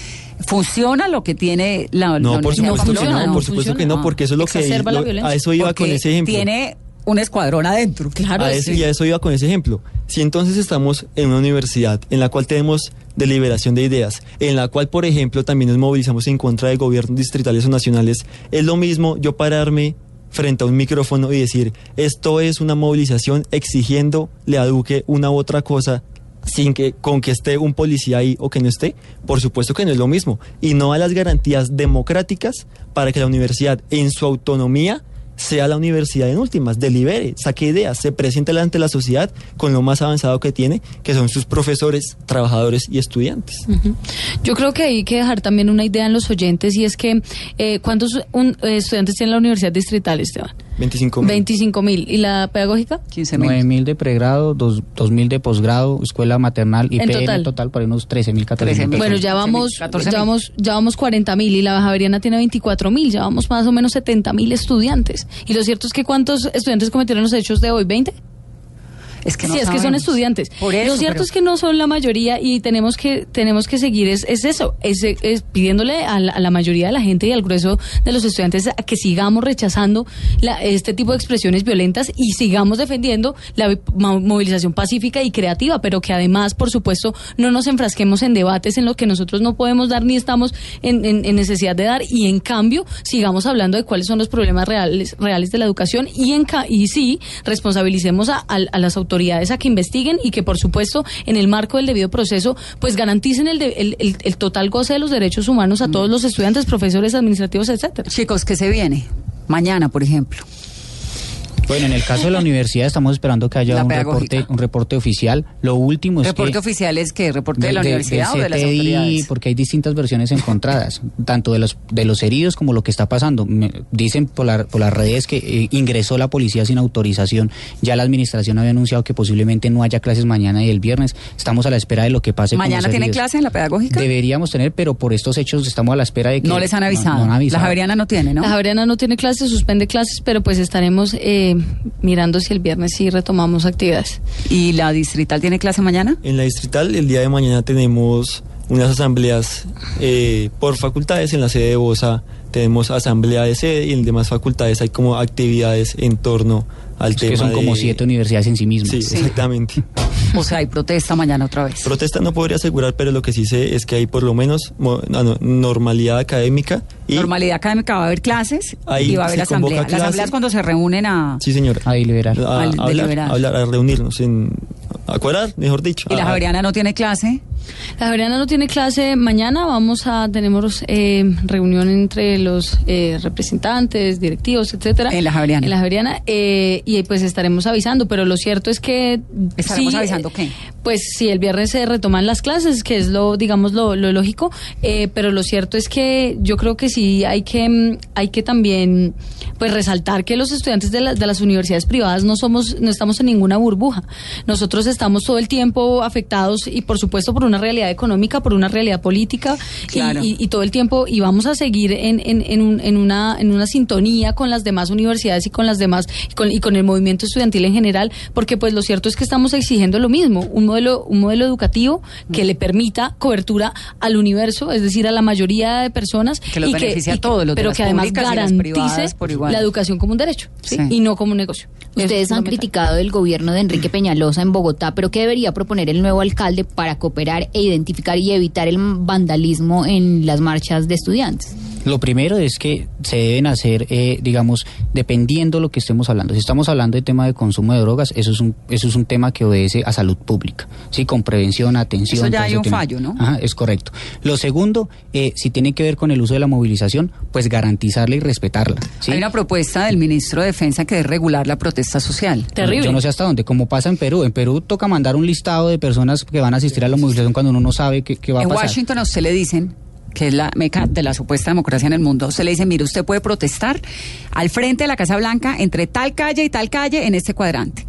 Speaker 4: ¿Funciona lo que tiene la,
Speaker 7: No,
Speaker 4: la
Speaker 7: por supuesto que no,
Speaker 8: no
Speaker 7: por supuesto
Speaker 8: funciona.
Speaker 7: que no, porque eso es lo que... Lo-
Speaker 8: violencia.
Speaker 7: a eso iba
Speaker 4: Porque
Speaker 7: con ese ejemplo.
Speaker 4: tiene un escuadrón adentro.
Speaker 8: Claro,
Speaker 7: a eso, y a eso iba con ese ejemplo. Si entonces estamos en una universidad en la cual tenemos deliberación de ideas, en la cual, por ejemplo, también nos movilizamos en contra de gobiernos distritales o nacionales, es lo mismo yo pararme frente a un micrófono y decir, esto es una movilización exigiéndole a Duque una u otra cosa sin que con que esté un policía ahí o que no esté, por supuesto que no es lo mismo y no a las garantías democráticas para que la universidad en su autonomía sea la universidad en últimas, delibere, saque ideas, se presente de la sociedad con lo más avanzado que tiene, que son sus profesores, trabajadores y estudiantes.
Speaker 8: Yo creo que hay que dejar también una idea en los oyentes y es que eh, ¿cuántos un- eh, estudiantes tiene la Universidad Distrital, Esteban?
Speaker 7: 25 mil.
Speaker 8: 25 mil. ¿Y la pedagógica?
Speaker 4: 15
Speaker 6: 9
Speaker 4: mil.
Speaker 6: mil de pregrado, 2 mil de posgrado, escuela maternal y
Speaker 8: En
Speaker 6: PN
Speaker 8: total.
Speaker 6: total para unos 13 mil, 14
Speaker 4: 13.000.
Speaker 6: mil.
Speaker 8: Bueno, ya
Speaker 4: 14.000,
Speaker 8: vamos,
Speaker 4: 14.000.
Speaker 8: ya vamos, ya vamos 40 mil y la Javeriana tiene 24 mil, ya vamos más o menos 70 mil estudiantes. Y lo cierto es que ¿cuántos estudiantes cometieron los hechos de hoy? ¿20?
Speaker 4: Es que no
Speaker 8: sí, es que son estudiantes.
Speaker 4: Por eso,
Speaker 8: lo cierto
Speaker 4: pero-
Speaker 8: es que no son la mayoría y tenemos que tenemos que seguir es, es eso, es, es pidiéndole a la, a la mayoría de la gente y al grueso de los estudiantes a que sigamos rechazando la- este tipo de expresiones violentas y sigamos defendiendo la vi- mo- movilización pacífica y creativa, pero que además, por supuesto, no nos enfrasquemos en debates en lo que nosotros no podemos dar ni estamos en, en- en necesidad de dar y en cambio sigamos hablando de cuáles son los problemas reales reales de la educación y en ca- y sí responsabilicemos a, a- a las autoridades a que investiguen y que por supuesto en el marco del debido proceso pues garanticen el, de- el, el- el total goce de los derechos humanos a todos los estudiantes, profesores, administrativos, etcétera.
Speaker 4: Chicos, ¿qué se viene? Mañana, por ejemplo.
Speaker 6: Bueno, en el caso de la universidad estamos esperando que haya
Speaker 4: La
Speaker 6: un
Speaker 4: pedagógica.
Speaker 6: reporte, un reporte oficial. Lo último es
Speaker 4: ¿Reporte
Speaker 6: que
Speaker 4: oficial es que ¿Reporte de, la universidad o de las autoridades?
Speaker 6: porque hay distintas versiones encontradas, tanto de los de los heridos como lo que está pasando. Me- dicen por, la- por las redes que eh, ingresó la policía sin autorización. Ya la administración había anunciado que posiblemente no haya clases mañana y el viernes. Estamos a la espera de lo que pase.
Speaker 4: ¿Mañana tiene
Speaker 6: heridos.
Speaker 4: clase en la pedagógica?
Speaker 6: Deberíamos tener, pero por estos hechos estamos a la espera de que
Speaker 4: no les han avisado.
Speaker 6: no han
Speaker 4: La. Javeriana no tiene, ¿no?
Speaker 8: La Javeriana no tiene clases, suspende clases, pero pues estaremos eh, mirando si el viernes sí retomamos actividades.
Speaker 4: ¿Y la distrital tiene clase mañana?
Speaker 7: En la distrital, el día de mañana tenemos unas asambleas eh, por facultades. En la sede de Bosa tenemos asamblea de sede y en demás facultades hay como actividades en torno al
Speaker 6: Es
Speaker 7: tema.
Speaker 6: que son como
Speaker 7: de-
Speaker 6: siete universidades en sí mismas.
Speaker 7: Sí, exactamente.
Speaker 4: O sea, hay protesta mañana otra vez.
Speaker 7: Protesta no podría asegurar, pero lo que sí sé es que hay por lo menos no, normalidad académica y
Speaker 4: Normalidad académica, va a haber clases
Speaker 7: Ahí
Speaker 4: y va a haber asamblea. Las asambleas cuando se reúnen a...
Speaker 7: sí señora
Speaker 6: A deliberar.
Speaker 7: a,
Speaker 4: deliberar.
Speaker 7: a hablar, a reunirnos en a acordar, mejor dicho.
Speaker 4: Y la Javeriana no tiene clase.
Speaker 8: La Javeriana no tiene clase mañana, vamos a tenemos eh, reunión entre los eh, representantes, directivos, etcétera.
Speaker 4: En la Javeriana.
Speaker 8: En la Javeriana eh, y pues estaremos avisando, pero lo cierto es que
Speaker 4: ¿Estaremos
Speaker 8: sí,
Speaker 4: avisando
Speaker 8: eh,
Speaker 4: qué?
Speaker 8: Pues si el viernes se retoman las clases, que es lo digamos lo, lo lógico, eh, pero lo cierto es que yo creo que sí hay que mm, hay que también pues resaltar que los estudiantes de, la- de las universidades privadas no somos no estamos en ninguna burbuja. Nosotros estamos todo el tiempo afectados y por supuesto por una realidad económica, por una realidad política y-
Speaker 4: Claro.
Speaker 8: y, y todo el tiempo y vamos a seguir en, en, en, un- en una en una sintonía con las demás universidades y con las demás y con, y con el movimiento estudiantil en general, porque pues lo cierto es que estamos exigiendo lo mismo, un modelo un modelo educativo que le permita cobertura al universo, es decir, a la mayoría de personas
Speaker 4: Que
Speaker 8: y
Speaker 4: beneficie a
Speaker 8: y
Speaker 4: todos, los de
Speaker 8: pero
Speaker 4: las
Speaker 8: que además garantice
Speaker 4: privadas por igual.
Speaker 8: la educación como un derecho ¿sí?
Speaker 4: Sí.
Speaker 8: y no como un negocio.
Speaker 9: Ustedes han criticado el gobierno de Enrique Peñalosa en Bogotá, pero ¿qué debería proponer el nuevo alcalde para cooperar e identificar y evitar el vandalismo en las marchas de estudiantes?
Speaker 6: Lo primero es que se deben hacer, eh, digamos, dependiendo lo que estemos hablando. Si estamos hablando de tema de consumo de drogas, eso es un, eso es un tema que obedece a salud pública, sí, con prevención, atención.
Speaker 4: Eso ya hay un
Speaker 6: tema.
Speaker 4: fallo, ¿no?
Speaker 6: Ajá, es correcto. Lo segundo, eh, si tiene que ver con el uso de la movilización, pues garantizarla y respetarla. ¿sí?
Speaker 4: Hay una propuesta del ministro de Defensa que es regular la protesta social.
Speaker 6: Yo no sé hasta dónde, como pasa en Perú. En Perú toca mandar un listado de personas que van a asistir a la movilización cuando uno no sabe qué, qué va
Speaker 4: En
Speaker 6: a pasar.
Speaker 4: Washington a usted le dicen que es la meca de la supuesta democracia en el mundo. Se le dice, mire, usted puede protestar al frente de la Casa Blanca entre tal calle y tal calle en este cuadrante.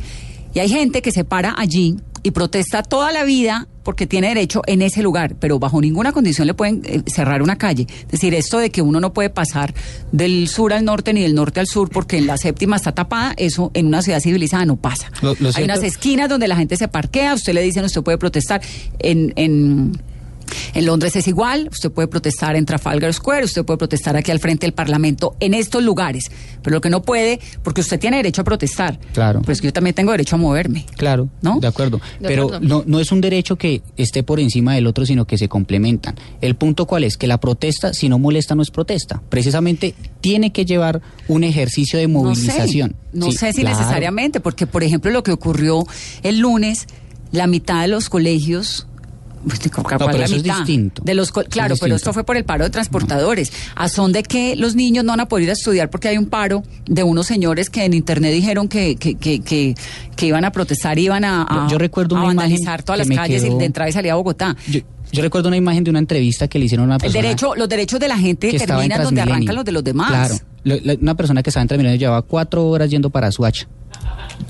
Speaker 4: Y hay gente que se para allí y protesta toda la vida porque tiene derecho en ese lugar, pero bajo ninguna condición le pueden eh, cerrar una calle. Es decir, esto de que uno no puede pasar del sur al norte ni del norte al sur porque en la séptima está tapada, eso en una ciudad civilizada no pasa.
Speaker 6: Lo- lo
Speaker 4: hay unas esquinas donde la gente se parquea, usted le dicen, usted puede protestar en... en en Londres es igual, usted puede protestar en Trafalgar Square, usted puede protestar aquí al frente del Parlamento, en estos lugares, pero lo que no puede, porque usted tiene derecho a protestar,
Speaker 6: Claro.
Speaker 4: pues que yo también tengo derecho a moverme.
Speaker 6: Claro,
Speaker 4: ¿No?
Speaker 6: de acuerdo.
Speaker 4: De
Speaker 6: Pero
Speaker 4: acuerdo.
Speaker 6: No, no es un derecho que esté por encima del otro, sino que se complementan. El punto cuál es, que la protesta, si no molesta, no es protesta. Precisamente tiene que llevar un ejercicio de movilización.
Speaker 4: No sé, no
Speaker 6: Sí,
Speaker 4: sé si
Speaker 6: claro.
Speaker 4: necesariamente, porque por ejemplo lo que ocurrió el lunes, la mitad de los colegios pues, ¿cuál
Speaker 6: pero
Speaker 4: la
Speaker 6: eso es distinto.
Speaker 4: De los
Speaker 6: es
Speaker 4: claro, pero
Speaker 6: distinto.
Speaker 4: esto fue por el paro de transportadores. ¿A son de que los niños no van a poder ir a estudiar porque hay un paro de unos señores que en internet dijeron que, que, que, que, que iban a protestar, iban a, a-
Speaker 6: Yo- recuerdo
Speaker 4: a vandalizar todas las calles y
Speaker 6: quedó-
Speaker 4: de entrada y salida a Bogotá?
Speaker 6: Yo, yo recuerdo una imagen de una entrevista que le hicieron a una
Speaker 4: El
Speaker 6: persona.
Speaker 4: derecho, los derechos de la gente terminan donde arrancan los de los demás.
Speaker 6: Claro. Una persona que estaba en Transmilenio llevaba cuatro horas yendo para Suacha.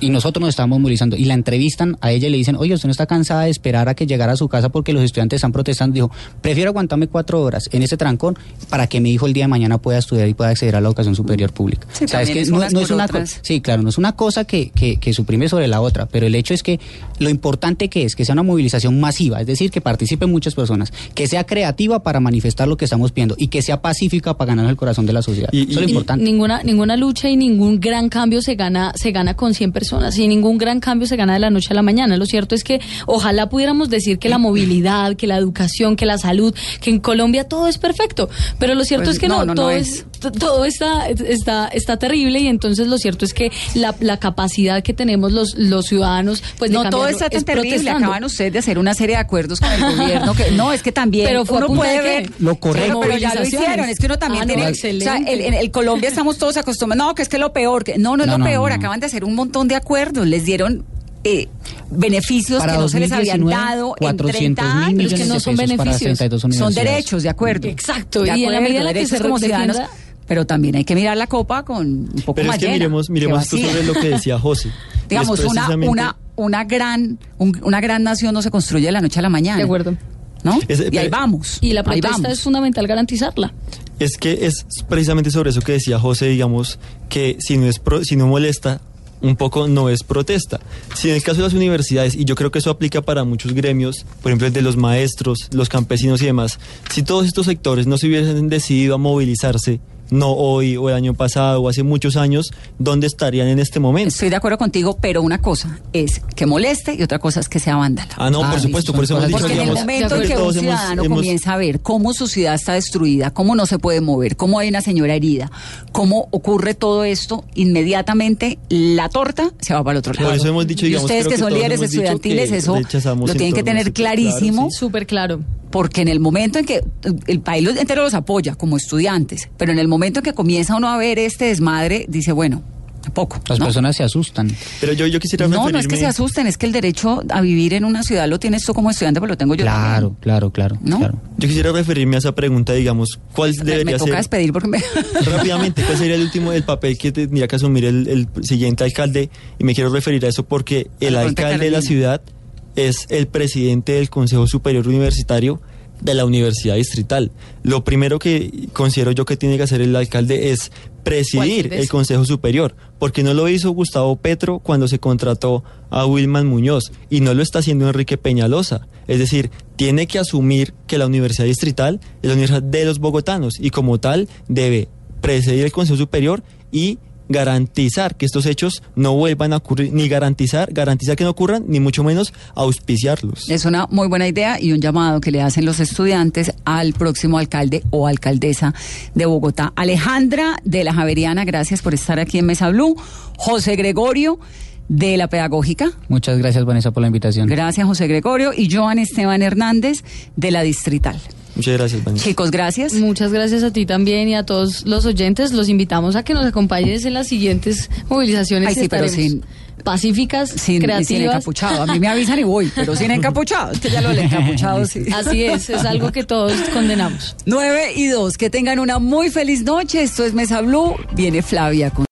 Speaker 6: Y nosotros nos estábamos movilizando. Y la entrevistan a ella y le dicen, oye, usted no está cansada de esperar a que llegara a su casa porque los estudiantes están protestando. Dijo, prefiero aguantarme cuatro horas en ese trancón para que mi hijo el día de mañana pueda estudiar y pueda acceder a la educación superior pública.
Speaker 4: Sí,
Speaker 6: o sea, es
Speaker 4: también
Speaker 6: que no, es una cosa. Sí, claro, no es una cosa que, que, que suprime sobre la otra, pero el hecho es que lo importante que es que sea una movilización masiva, es decir, que participen muchas personas, que sea creativa para manifestar lo que estamos pidiendo y que sea pacífica para ganar el corazón de la sociedad. Eso es lo importante.
Speaker 8: Ninguna, ninguna lucha y ningún gran cambio se gana, se gana con 100 personas y ningún gran cambio se gana de la noche a la mañana. Lo cierto es que ojalá pudiéramos decir que la movilidad, que la educación, que la salud, que en Colombia todo es perfecto. Pero lo cierto
Speaker 4: Pues
Speaker 8: es que
Speaker 4: no,
Speaker 8: no,
Speaker 4: no,
Speaker 8: todo
Speaker 4: no
Speaker 8: es, t- todo está, está, está terrible y entonces lo cierto es que la, la capacidad que tenemos los, los ciudadanos, pues de
Speaker 4: no todo
Speaker 8: cambiarlo
Speaker 4: está tan
Speaker 8: es
Speaker 4: terrible.
Speaker 8: protestando.
Speaker 4: Acaban ustedes de hacer una serie de acuerdos con el gobierno. Que, no, es que también
Speaker 8: Pero fue
Speaker 4: uno puede
Speaker 8: de
Speaker 4: ver.
Speaker 6: Lo correcto.
Speaker 4: Pero, ya lo hicieron. Es que uno también
Speaker 8: Ah, no,
Speaker 4: tiene.
Speaker 8: excelente.
Speaker 4: O sea, el- en el Colombia estamos todos acostumbrados. No, que es que lo peor. Que, no, no es
Speaker 6: No,
Speaker 4: lo
Speaker 6: no,
Speaker 4: peor.
Speaker 6: no.
Speaker 4: Acaban de hacer un montón de acuerdos. Les dieron. eh, beneficios
Speaker 6: Para
Speaker 4: que no se les habían
Speaker 6: 2019,
Speaker 4: dado en
Speaker 6: 400
Speaker 4: 30
Speaker 6: mil
Speaker 4: años.
Speaker 6: millones
Speaker 8: que no
Speaker 6: de
Speaker 8: son beneficios.
Speaker 6: 32
Speaker 4: Son derechos, de acuerdo.
Speaker 8: Exacto,
Speaker 4: De
Speaker 8: y en la
Speaker 4: acuerdo,
Speaker 8: medida en la que se
Speaker 4: como ciudadanos. Pero también hay que mirar la copa con un poco
Speaker 7: Pero
Speaker 4: más
Speaker 7: es que
Speaker 4: llena,
Speaker 7: miremos, miremos
Speaker 4: que
Speaker 7: esto sobre lo que decía José.
Speaker 4: Digamos una una una gran un- una gran nación no se construye de la noche a la mañana
Speaker 8: De acuerdo.
Speaker 4: no
Speaker 7: Es-
Speaker 4: y ahí vamos
Speaker 8: Y la protesta es fundamental garantizarla.
Speaker 7: Es que es precisamente sobre eso que decía José, digamos, que si no, es pro- si no molesta, un poco no es protesta. Si en el caso de las universidades, y yo creo que eso aplica para muchos gremios, por ejemplo el de los maestros, los campesinos y demás, si todos estos sectores no se hubiesen decidido a movilizarse, no hoy o el año pasado o hace muchos años, ¿dónde estarían en este momento?
Speaker 4: estoy de acuerdo contigo pero una cosa es que moleste y otra cosa es que sea vándala
Speaker 7: Ah, no,
Speaker 6: Ah,
Speaker 7: por supuesto, por eso hemos dicho,
Speaker 4: porque en el
Speaker 7: digamos,
Speaker 4: momento en
Speaker 7: que
Speaker 4: un ciudadano
Speaker 7: hemos-
Speaker 4: comienza a ver cómo su ciudad está destruida, cómo no se puede mover, cómo hay una señora herida, cómo ocurre todo esto, inmediatamente la torta se va para el otro lado.
Speaker 7: Por eso hemos dicho,
Speaker 4: y
Speaker 7: digamos,
Speaker 4: ustedes
Speaker 7: creo
Speaker 4: que
Speaker 7: que
Speaker 4: son líderes estudiantiles, eso lo tienen que tener clarísimo.
Speaker 8: Súper claro.
Speaker 4: Porque en el momento en que el país entero los apoya como estudiantes, pero en el momento en que comienza uno a ver este desmadre, dice, bueno, tampoco.
Speaker 6: Las
Speaker 4: ¿no?
Speaker 6: personas se asustan.
Speaker 7: Pero yo, yo quisiera
Speaker 4: No, no es que se asusten, es que el derecho a vivir en una ciudad lo tienes tú como estudiante, pero lo tengo yo
Speaker 6: Claro,
Speaker 4: también.
Speaker 6: claro, claro,
Speaker 4: ¿No?
Speaker 6: claro.
Speaker 7: Yo quisiera referirme a esa pregunta, digamos, ¿cuál
Speaker 4: Me,
Speaker 7: debería
Speaker 4: me toca
Speaker 7: ser
Speaker 4: despedir porque me...
Speaker 7: rápidamente cuál sería el último el papel que tendría que asumir el, el siguiente alcalde? Y me quiero referir a eso porque el alcalde de la ciudad es el presidente del Consejo Superior Universitario de la Universidad Distrital. Lo primero que considero yo que tiene que hacer el alcalde es presidir el. Consejo Superior, porque no lo hizo Gustavo Petro cuando se contrató a Wilman Muñoz y no lo está haciendo Enrique Peñalosa. Es decir, tiene que asumir que la Universidad Distrital es la universidad de los bogotanos y como tal debe presidir el Consejo Superior y garantizar que estos hechos no vuelvan a ocurrir, ni garantizar, garantizar que no ocurran, ni mucho menos auspiciarlos.
Speaker 4: Es una muy buena idea y un llamado que le hacen los estudiantes al próximo alcalde o alcaldesa de Bogotá. Alejandra de la Javeriana, gracias por estar aquí en Mesa Blue. José Gregorio de la Pedagógica.
Speaker 6: Muchas gracias, Vanessa, por la invitación.
Speaker 4: Gracias, José Gregorio. Y Joan Esteban Hernández de la Distrital.
Speaker 7: Muchas gracias, Vanessa.
Speaker 4: Chicos, gracias.
Speaker 8: Muchas gracias a ti también y a todos los oyentes. Los invitamos a que nos acompañes en las siguientes movilizaciones.
Speaker 4: Ay, sí, pero
Speaker 8: Estaremos
Speaker 4: sin-
Speaker 8: pacíficas,
Speaker 4: Sin,
Speaker 8: creativas.
Speaker 4: sin encapuchado. A mí me avisan y voy, pero sin encapuchado. Es que ya lo del encapuchado, sí.
Speaker 8: Así es, es algo que todos condenamos.
Speaker 4: 9 y 2. Que tengan una muy feliz noche. Esto es Mesa Blue. Viene Flavia con.